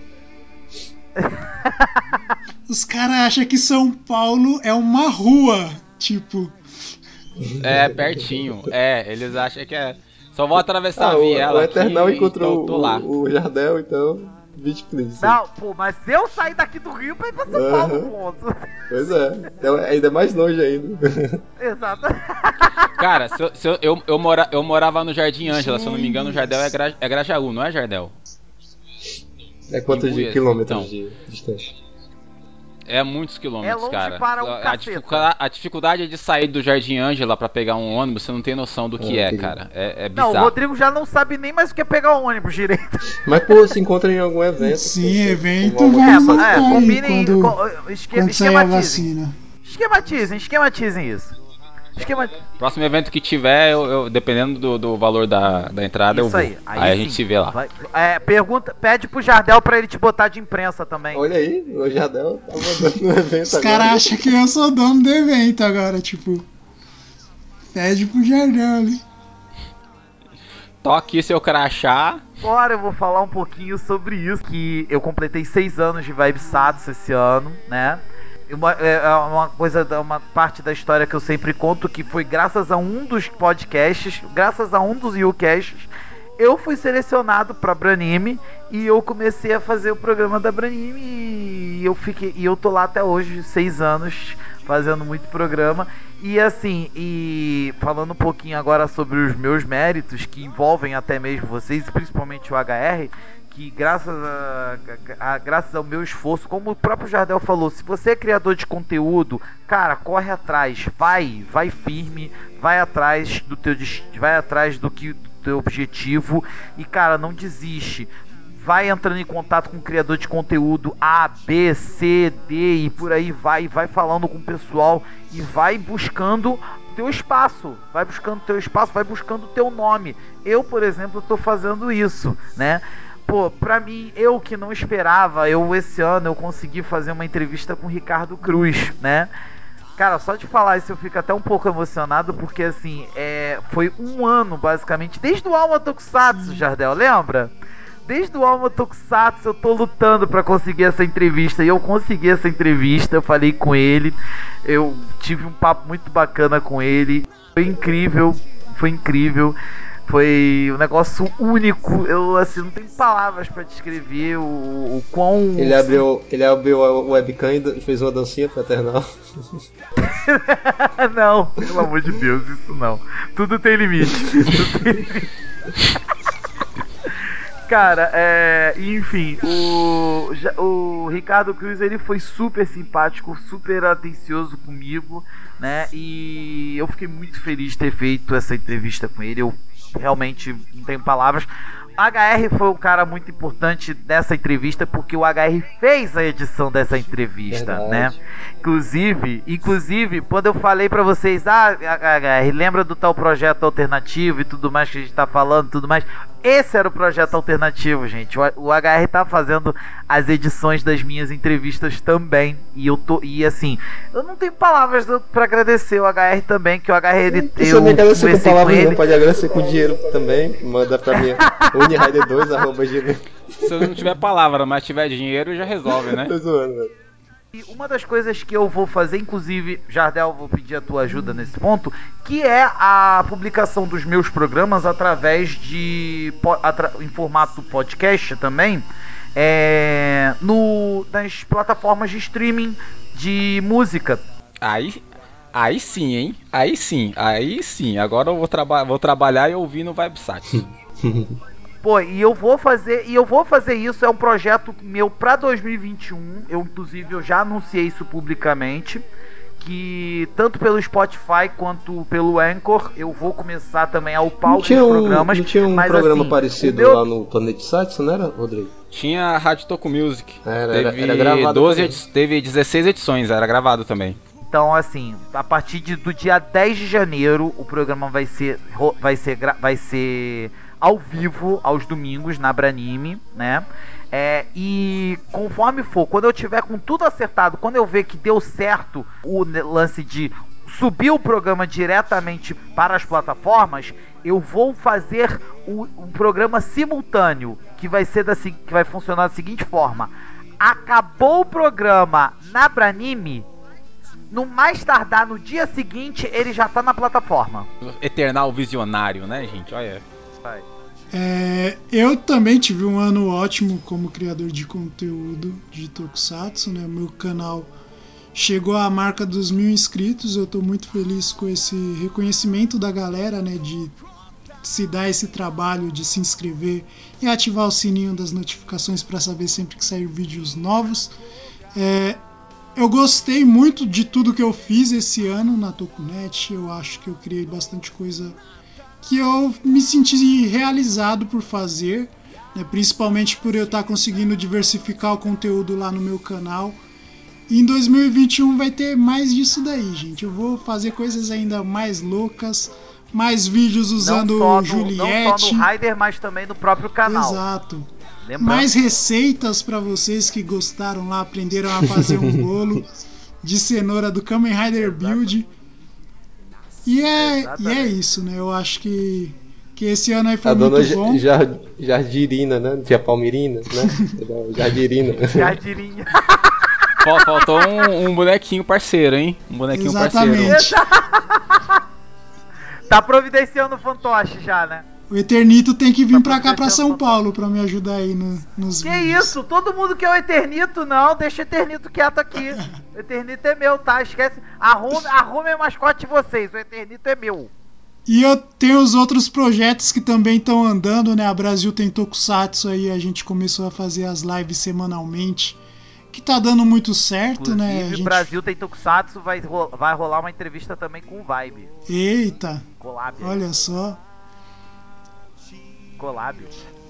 Os caras acham que São Paulo é uma rua, tipo. É, pertinho. É, eles acham que é. Só vou atravessar ah, a viela. O Eternal encontrou o, o Jardel, então. 20 cliques. Não, pô, mas eu sair daqui do Rio pra ir pra São uhum. Paulo, ponto. Pois é, então, é ainda mais longe ainda. Exato. Cara, se eu, se eu, eu, eu, mora, eu morava no Jardim Ângela, se eu não me engano, o Jardel é, Gra, é Grajaú, não é Jardel? É quantos de quilômetros então. de distância? É muitos quilômetros, é longe cara. Para um a, dificuldade, a, dificuldade de sair do Jardim Ângela para pegar um ônibus, você não tem noção do que é, é cara. É, é bizarro. Não, o Rodrigo já não sabe nem mais o que é pegar um ônibus direito. Mas, pô, se encontra em algum evento. Sim, evento. É, é, combinem. Quando, esque, quando esquematizem. Esquematizem, esquematizem isso. Esquema. Próximo evento que tiver, eu, eu- dependendo do, do valor da, da entrada, eu Isso vou. aí. Aí, Aí a gente se vê lá. Vai- é, pergunta, pede pro Jardel pra ele te botar de imprensa também. Olha aí, o Jardel tá mandando um evento Os agora. caras acham que eu sou dono do evento agora, tipo. Pede pro Jardel ali. Toque seu crachá. Agora eu vou falar um pouquinho sobre isso, que eu completei seis anos de Vibe Satsu esse ano, né? Uma, é é uma coisa, uma parte da história que eu sempre conto que foi graças a um dos podcasts, graças a um dos YouCasts, eu fui selecionado para Branime e eu comecei a fazer o programa da Branime e eu fiquei e eu tô lá até hoje, seis anos, fazendo muito programa. E assim, e falando um pouquinho agora sobre os meus méritos, que envolvem até mesmo vocês, principalmente o HR, que graças, a, a- graças ao meu esforço, como o próprio Jardel falou, se você é criador de conteúdo, cara, corre atrás, vai, vai firme, vai atrás do teu, vai atrás do que do teu objetivo e cara, não desiste. Vai entrando em contato com o criador de conteúdo A, B, C, D e por aí vai, vai falando com o pessoal e vai buscando teu espaço, vai buscando teu espaço, vai buscando teu nome. Eu, por exemplo, tô fazendo isso, né? Pô, pra mim, eu que não esperava, eu esse ano eu consegui fazer uma entrevista com o Ricardo Cruz, né? Cara, só de falar isso eu fico até um pouco emocionado, porque assim, é, foi um ano basicamente, desde o Alma Tokusatsu, Jardel, lembra? Desde o Alma Tokusatsu eu tô lutando pra conseguir essa entrevista e eu consegui essa entrevista, eu falei com ele, eu tive um papo muito bacana com ele, foi incrível, foi incrível. Foi um negócio único, eu assim, não tenho palavras pra descrever o, o quão Ele abriu, ele abriu a webcam e fez uma dancinha fraternal. não, pelo amor de Deus, isso não. Tudo tem limite. Tudo tem limite. Cara, é, enfim, o, o Ricardo Cruz ele foi super simpático, super atencioso comigo, né? E eu fiquei muito feliz de ter feito essa entrevista com ele. Eu realmente não tenho palavras. HR foi um cara muito importante dessa entrevista porque o HR fez a edição dessa entrevista, Verdade. né? Inclusive, inclusive, quando eu falei pra vocês, ah, HR, lembra do tal projeto alternativo e tudo mais que a gente tá falando, tudo mais. Esse era o projeto alternativo, gente. O, o HR tá fazendo as edições das minhas entrevistas também. E eu tô. E assim, eu não tenho palavras pra agradecer o HR também, que o HR ele. Precisa nem agradecer com palavras, ele. não. Pode agradecer com dinheiro também. Manda pra minha unirider2, arroba gmail. Se eu não tiver palavra, mas tiver dinheiro, já resolve, né? Tô zoando, velho. E uma das coisas que eu vou fazer, inclusive, Jardel, vou pedir a tua ajuda nesse ponto, que é a publicação dos meus programas através de. atra- em formato podcast também. é, no, nas plataformas de streaming de música. Aí, aí sim, hein? Aí sim, aí sim. Agora eu vou, traba vou trabalhar e ouvir no VibeSat. Pô, e eu vou fazer, e eu vou fazer isso, é um projeto meu pra 2021. Eu inclusive eu já anunciei isso publicamente, que tanto pelo Spotify quanto pelo Anchor, eu vou começar também a upar um, programas, não tinha um mas, programa assim, parecido o meu- lá no Planet Sites, não era, Rodrigo? Tinha a Rádio Toco Music. Era, era- teve, era gravado 12 também. edi- teve 16 edições, era gravado também. Então, assim, a partir de- do dia 10 de janeiro, o programa vai ser, vai ser, vai ser ao vivo, aos domingos, na Branime, né? É, e conforme for, quando eu tiver com tudo acertado, quando eu ver que deu certo o lance de subir o programa diretamente para as plataformas, eu vou fazer o- um programa simultâneo que vai ser da, que vai funcionar da seguinte forma: acabou o programa na Branime, no mais tardar no dia seguinte, ele já tá na plataforma. Eternal visionário, né, gente? Olha. É, eu também tive um ano ótimo como criador de conteúdo de Tokusatsu, né? Meu canal chegou à marca dos mil inscritos. Eu estou muito feliz com esse reconhecimento da galera, né? De se dar esse trabalho de se inscrever e ativar o sininho das notificações para saber sempre que sair vídeos novos. É, eu gostei muito de tudo que eu fiz esse ano na Tokunet. Eu acho que eu criei bastante coisa que eu me senti realizado por fazer, né? principalmente por eu estar conseguindo diversificar o conteúdo lá no meu canal E em 2021 vai ter mais disso daí, gente. Eu vou fazer coisas ainda mais loucas, mais vídeos usando não no, Juliette. Não só no Rider, mas também no próprio canal. Exato. Lembrando. Mais receitas para vocês que gostaram lá, aprenderam a fazer um bolo de cenoura do Kamen Rider Build. E é, e é isso, né? Eu acho que, que esse ano aí foi A muito dona bom. Ja- Ja- Jardirina, né? Tia Palmirina, né? Jardirina. Jardirinha. Fal- Faltou um, um bonequinho parceiro, hein? Um bonequinho Exatamente. parceiro. Tá providenciando o fantoche já, né? O Eternito tem que vir Tá pra cá pra São Paulo pra me ajudar aí no- nos Que vídeos. isso? Todo mundo quer o Eternito? Não, deixa o Eternito quieto aqui. O Eternito é meu, tá? Esquece. Arrume, arrume é mascote de vocês. O Eternito é meu. E eu tenho os outros projetos que também estão andando, né? A Brasil tem Tokusatsu aí, a gente começou a fazer as lives semanalmente, que tá dando muito certo, Inclusive, né? A gente... Brasil tem Tokusatsu. Vai, vai rolar uma entrevista também com o Vibe. Eita, Collab. olha só. Collab.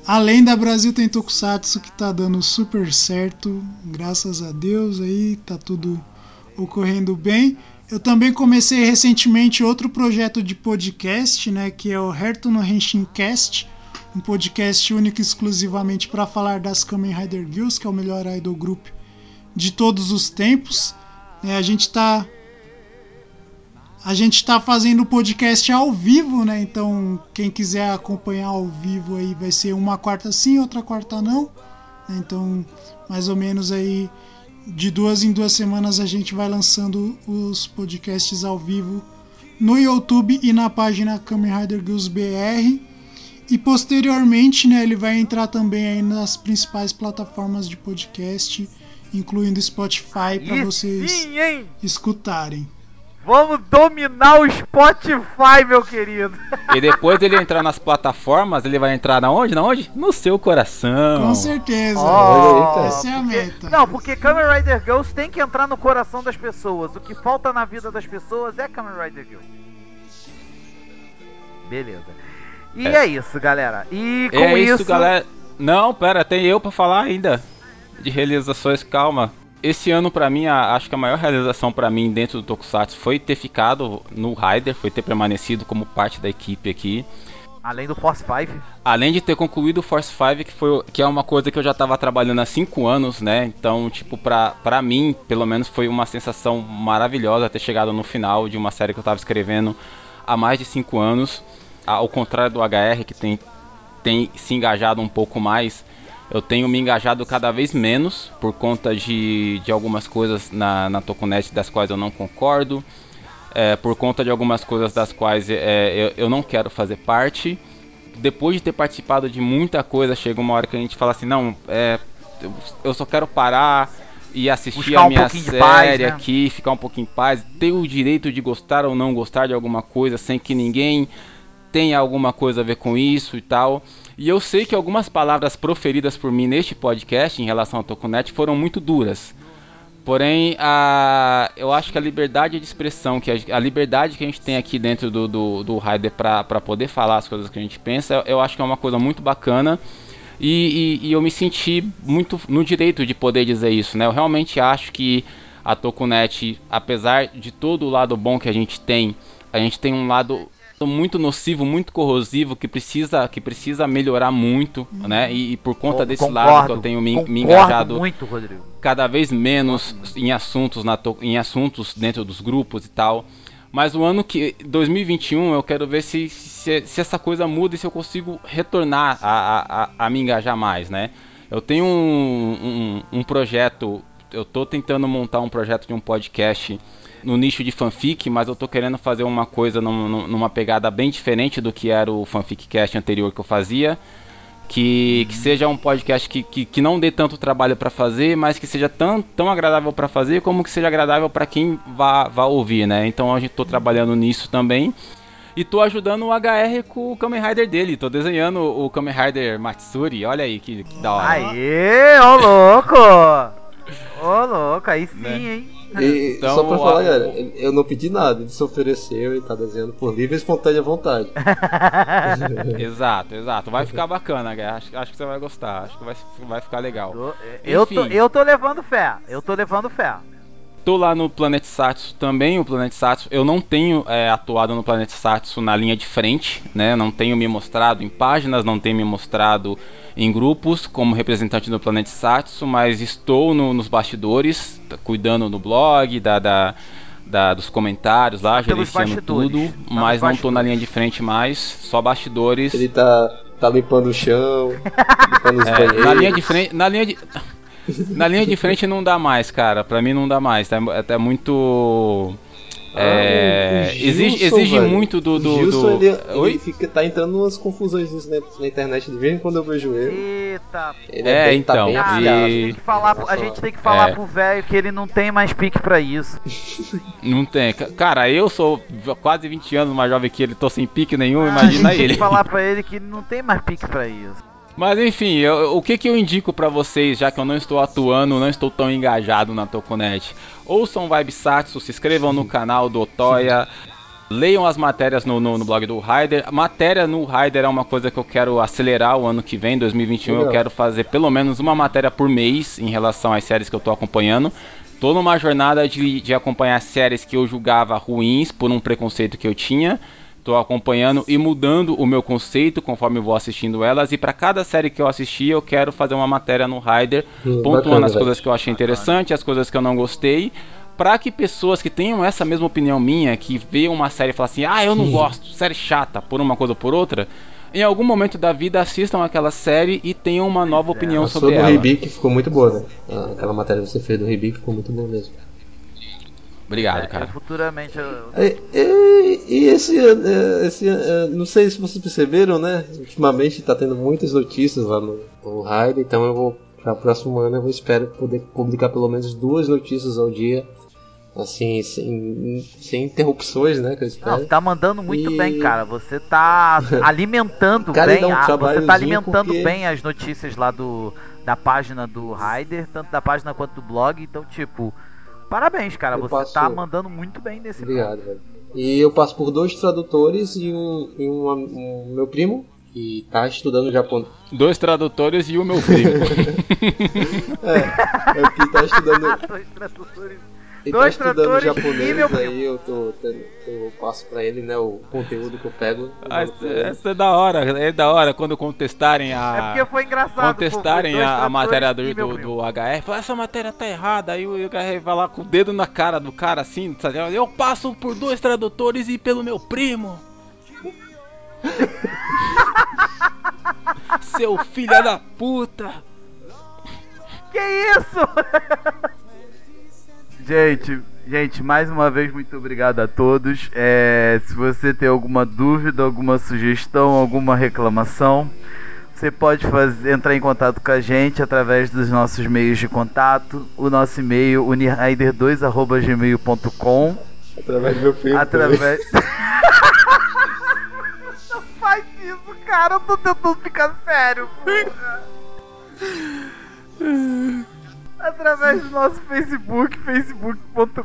Além da Brasil tem Tokusatsu que tá dando super certo, graças a Deus aí, tá tudo ocorrendo bem. Eu também comecei recentemente outro projeto de podcast, né, que é o Herto no Henshin Cast, um podcast único exclusivamente para falar das Kamen Rider Girls, que é o melhor idol group de todos os tempos. É, a gente tá a gente está fazendo o podcast ao vivo, né? Então, quem quiser acompanhar ao vivo aí vai ser uma quarta sim, outra quarta não. né? Então, mais ou menos aí de duas em duas semanas a gente vai lançando os podcasts ao vivo no YouTube e na página Kamen Rider Girls BR. E posteriormente, né, ele vai entrar também aí nas principais plataformas de podcast, incluindo Spotify para vocês sim, escutarem. Vamos dominar o Spotify, meu querido. E depois dele entrar nas plataformas, ele vai entrar na onde? Na onde? No seu coração. Com certeza. Ó, Essa é a meta. Não, porque Kamen Rider Girls tem que entrar no coração das pessoas. O que falta na vida das pessoas é Kamen Rider Girls. Beleza. E é, isso, galera. E com É isso, isso, galera. Não, pera, tem eu pra falar ainda. De realizações, calma. Esse ano, pra mim, a- acho que a maior realização pra mim dentro do Tokusatsu foi ter ficado no Rider, foi ter permanecido como parte da equipe aqui. além do Force 5, Além de ter concluído o Force 5, que, foi, que é uma coisa que eu já tava trabalhando há 5 anos, né? Então, tipo, pra, pra mim, pelo menos, foi uma sensação maravilhosa ter chegado no final de uma série que eu tava escrevendo há mais de 5 anos. Ao contrário do HR, que tem, tem se engajado um pouco mais, eu tenho me engajado cada vez menos por conta de, de algumas coisas na, na Tokunet das quais eu não concordo, é, por conta de algumas coisas das quais é, eu, eu não quero fazer parte. Depois de ter participado de muita coisa, chega uma hora que a gente fala assim: não, é, eu, só quero parar e assistir Buscar a um minha de série paz, né? aqui, ficar um pouquinho em paz, ter o direito de gostar ou não gostar de alguma coisa sem que ninguém tenha alguma coisa a ver com isso e tal. E eu sei que algumas palavras proferidas por mim neste podcast em relação ao Tokunet foram muito duras. Porém, a, eu acho que a liberdade de expressão, que a, a liberdade que a gente tem aqui dentro do, do, do Raider para poder falar as coisas que a gente pensa, eu acho que é uma coisa muito bacana. E, e- e eu me senti muito no direito de poder dizer isso, né? Eu realmente acho que a Tokunet, apesar de todo o lado bom que a gente tem, a gente tem um lado muito nocivo, muito corrosivo que precisa que precisa melhorar muito, né? E, e por conta desse lado que eu tenho me, me concordo engajado muito, Rodrigo. cada vez menos em assuntos na em assuntos dentro dos grupos e tal. Mas o ano que 2021 eu quero ver se, se, se essa coisa muda e se eu consigo retornar a, a, a, me engajar mais, né? Eu tenho um, um, um projeto, eu tô tentando montar um projeto de um podcast no nicho de fanfic, mas eu tô querendo fazer uma coisa num- num- numa pegada bem diferente do que era o fanficcast anterior que eu fazia que, que seja um podcast que, que, que não dê tanto trabalho para fazer, mas que seja tão, tão agradável para fazer como que seja agradável para quem vá, vá ouvir, né? Então a gente tô trabalhando nisso também. E tô ajudando o HR com o Kamen Rider dele. Tô desenhando o Kamen Rider Matsuri. Olha aí que, que da hora. Aê, ô louco! Ô louco, aí sim, Né? hein? E Então, só pra falar, o- galera, eu não pedi nada, ele se ofereceu e tá desenhando por livre e espontânea vontade. Exato, exato. Vai ficar bacana, cara. Acho, acho que você vai gostar. Acho que vai, vai ficar legal. Tô- eu, tô, eu tô levando fé, eu tô levando fé. Tô lá no Planet Satsu também, o Planet Satsu. Eu não tenho é, atuado no Planet Satsu na linha de frente, né? Não tenho me mostrado em páginas, não tenho me mostrado em grupos como representante do Planet Satsu, mas estou no, nos bastidores, cuidando do blog, da, da, da dos comentários lá, Pelos gerenciando tudo, Tá mas não tô na linha de frente mais, só bastidores. Ele tá, tá limpando o chão, limpando os É, banheiros. na linha de frente, na linha de na linha de frente não dá mais, cara. Pra mim não dá mais. Tá, é muito é, Ah, exige, Gilson, exige velho. muito do. do, o Gilson, do- ele, ele Oi? fica, tá entrando umas confusões na, na internet de vez em quando eu vejo ele. Eita, Ele É, bem, tá então, bem e- cara, afiado. a gente tem que falar, a gente tem que falar É. pro velho que ele não tem mais pique pra isso. Não tem. Ca- Cara, eu sou quase 20 anos mais jovem que ele, tô sem pique nenhum, a imagina gente tem ele. que falar pra ele que ele não tem mais pique pra isso. Mas enfim, eu- o que, que eu indico pra vocês, já que eu não estou atuando, não estou tão engajado na Tokunet? Ouçam Vibesatsu, se inscrevam no canal do Otoya, leiam as matérias no, no- no blog do Rider. Matéria no Rider é uma coisa que eu quero acelerar o ano que vem, 2021. Eu quero fazer pelo menos uma matéria por mês em relação às séries que eu tô acompanhando. Tô numa jornada de, de acompanhar séries que eu julgava ruins por um preconceito que eu tinha. Tô acompanhando e mudando o meu conceito conforme eu vou assistindo elas. E para cada série que eu assistir, eu quero fazer uma matéria no Rider, Hum, pontuando bacana, as velho. coisas que eu achei interessante, as coisas que eu não gostei. Pra que pessoas que tenham essa mesma opinião minha, que vê uma série e falam assim, ah, eu não gosto, série chata, por uma coisa ou por outra, em algum momento da vida assistam aquela série e tenham uma nova opinião A sua sobre do ela. Ribic ficou muito boa, né? Aquela matéria que você fez do Ribic ficou muito boa mesmo. Obrigado, É, eu cara. futuramente eu- E, e- e esse, eh, esse não sei se vocês perceberam, né? Ultimamente tá tendo muitas notícias lá no, no Raid, então eu vou para próximo ano eu vou espero poder publicar pelo menos duas notícias ao dia, assim sem, sem interrupções, né? Que eu espero. Não, tá mandando muito E- bem, cara. Você tá alimentando Cara, bem, um a- você tá alimentando porque- bem as notícias lá do da página do Rider, tanto da página quanto do blog. Então, tipo, parabéns, cara. Eu Você passo- tá mandando muito bem nesse Obrigado, velho. E eu passo por dois tradutores e um, e um, um meu primo que tá estudando japonês. Dois tradutores e o meu primo. É, é que tá estudando Dois tradutores. Ele Dois tá estudando tradutores e japonês, aí eu, tô, eu passo pra ele né, o conteúdo que eu pego. Ah. Essa é da hora, é da hora quando contestarem É a. porque foi engraçado. contestarem pô, dois a, a matéria do, do, do HR, falar, essa matéria tá errada, aí o HR vai lá com o dedo na cara do cara assim, sabe? eu passo por dois tradutores e pelo meu primo. Seu filho da puta! Que isso? gente, gente, mais uma vez muito obrigado a todos. É, se você tem alguma dúvida, alguma sugestão, alguma reclamação, você pode fazer, entrar em contato com a gente através dos nossos meios de contato. O nosso e-mail unirider2@gmail.com Através do meu primo. através Não faz isso, cara. Eu tô tentando ficar sério, porra. Através do nosso Facebook, facebook.com.br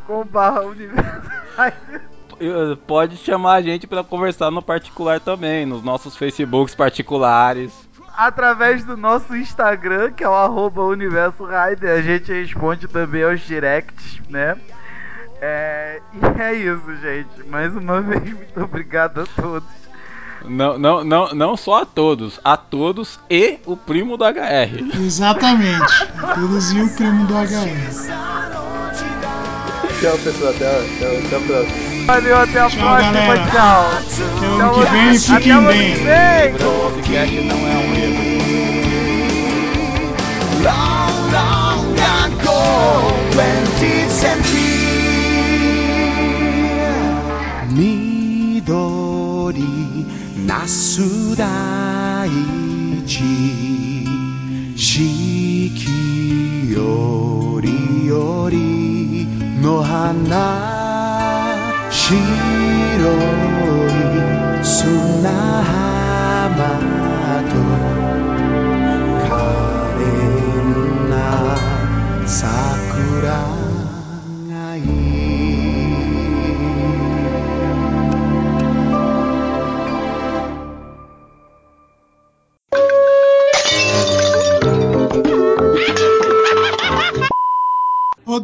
Pode chamar a gente pra conversar no particular também, nos nossos Facebooks particulares. Através do nosso Instagram, que é o arroba Universo Rider, a gente responde também aos directs, né? É, e é isso, gente. Mais uma vez, muito obrigado a todos. Não, não, não, não só a todos, a todos e o primo do HR. Exatamente. Todos e o primo do HR. Tchau, pessoal. Até, até, até a próxima. Valeu, até a Tchau, próxima, galera. tchau. Até o ano que vem, Até fiquem o bem. que vem. Lembrando, esse cast não é um erro. Long, long ago, 20th century 緑なす大地四季よりよりの花白い砂浜と可憐な桜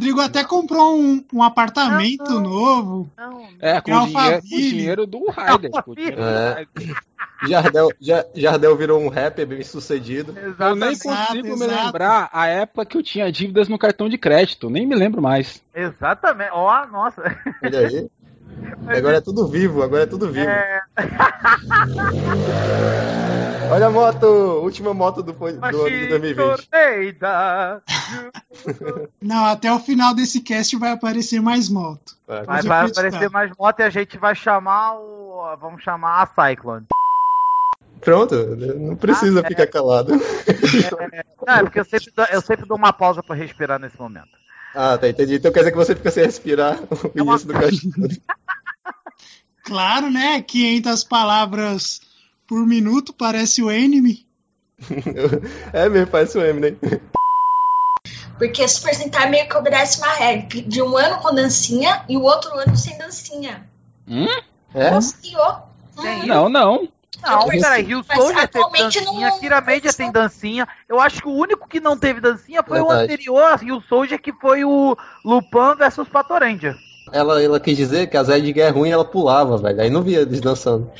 Rodrigo até comprou um, um apartamento Não, não. novo. Não, É, com É o dinheiro, com o dinheiro do Raider. É. Jardel, Ja- Jardel virou um rapper bem sucedido. Eu nem consigo Exato, me exato. lembrar a época que eu tinha dívidas no cartão de crédito. Nem me lembro mais. Exatamente. Ó, nossa. Olha aí. Agora é tudo vivo, agora é tudo vivo. É, Olha a moto, última moto do, do ano de 2020. Torneida. Não, até o final desse cast vai aparecer mais moto. Vai. Vai aparecer mais moto e a gente vai chamar o. Vamos chamar a Cyclone. Pronto, não precisa Ah, é. ficar calado. Não, é porque eu sempre, dou, eu sempre dou uma pausa pra respirar nesse momento. Ah, tá, entendi. Então quer dizer que você fica sem respirar o É uma- início do cast. Claro, né? 500 palavras por minuto, parece o Enemy. É mesmo, parece o Eminem. Porque Super Sentai meio que obedece uma regra de um ano com dancinha e o outro ano sem dancinha. Hum? É? Conseguiu. Isso? Não, não. Não, peraí, Rio Soldier teve dancinha, não- Kira Media tem dancinha. Eu acho que o único que não teve dancinha foi o Verdade. anterior a Rio Soldier, que foi o Lupin versus Pato Ranger. Ela, ela quis dizer que a Zed é ruim ela pulava, velho. Aí não via eles dançando.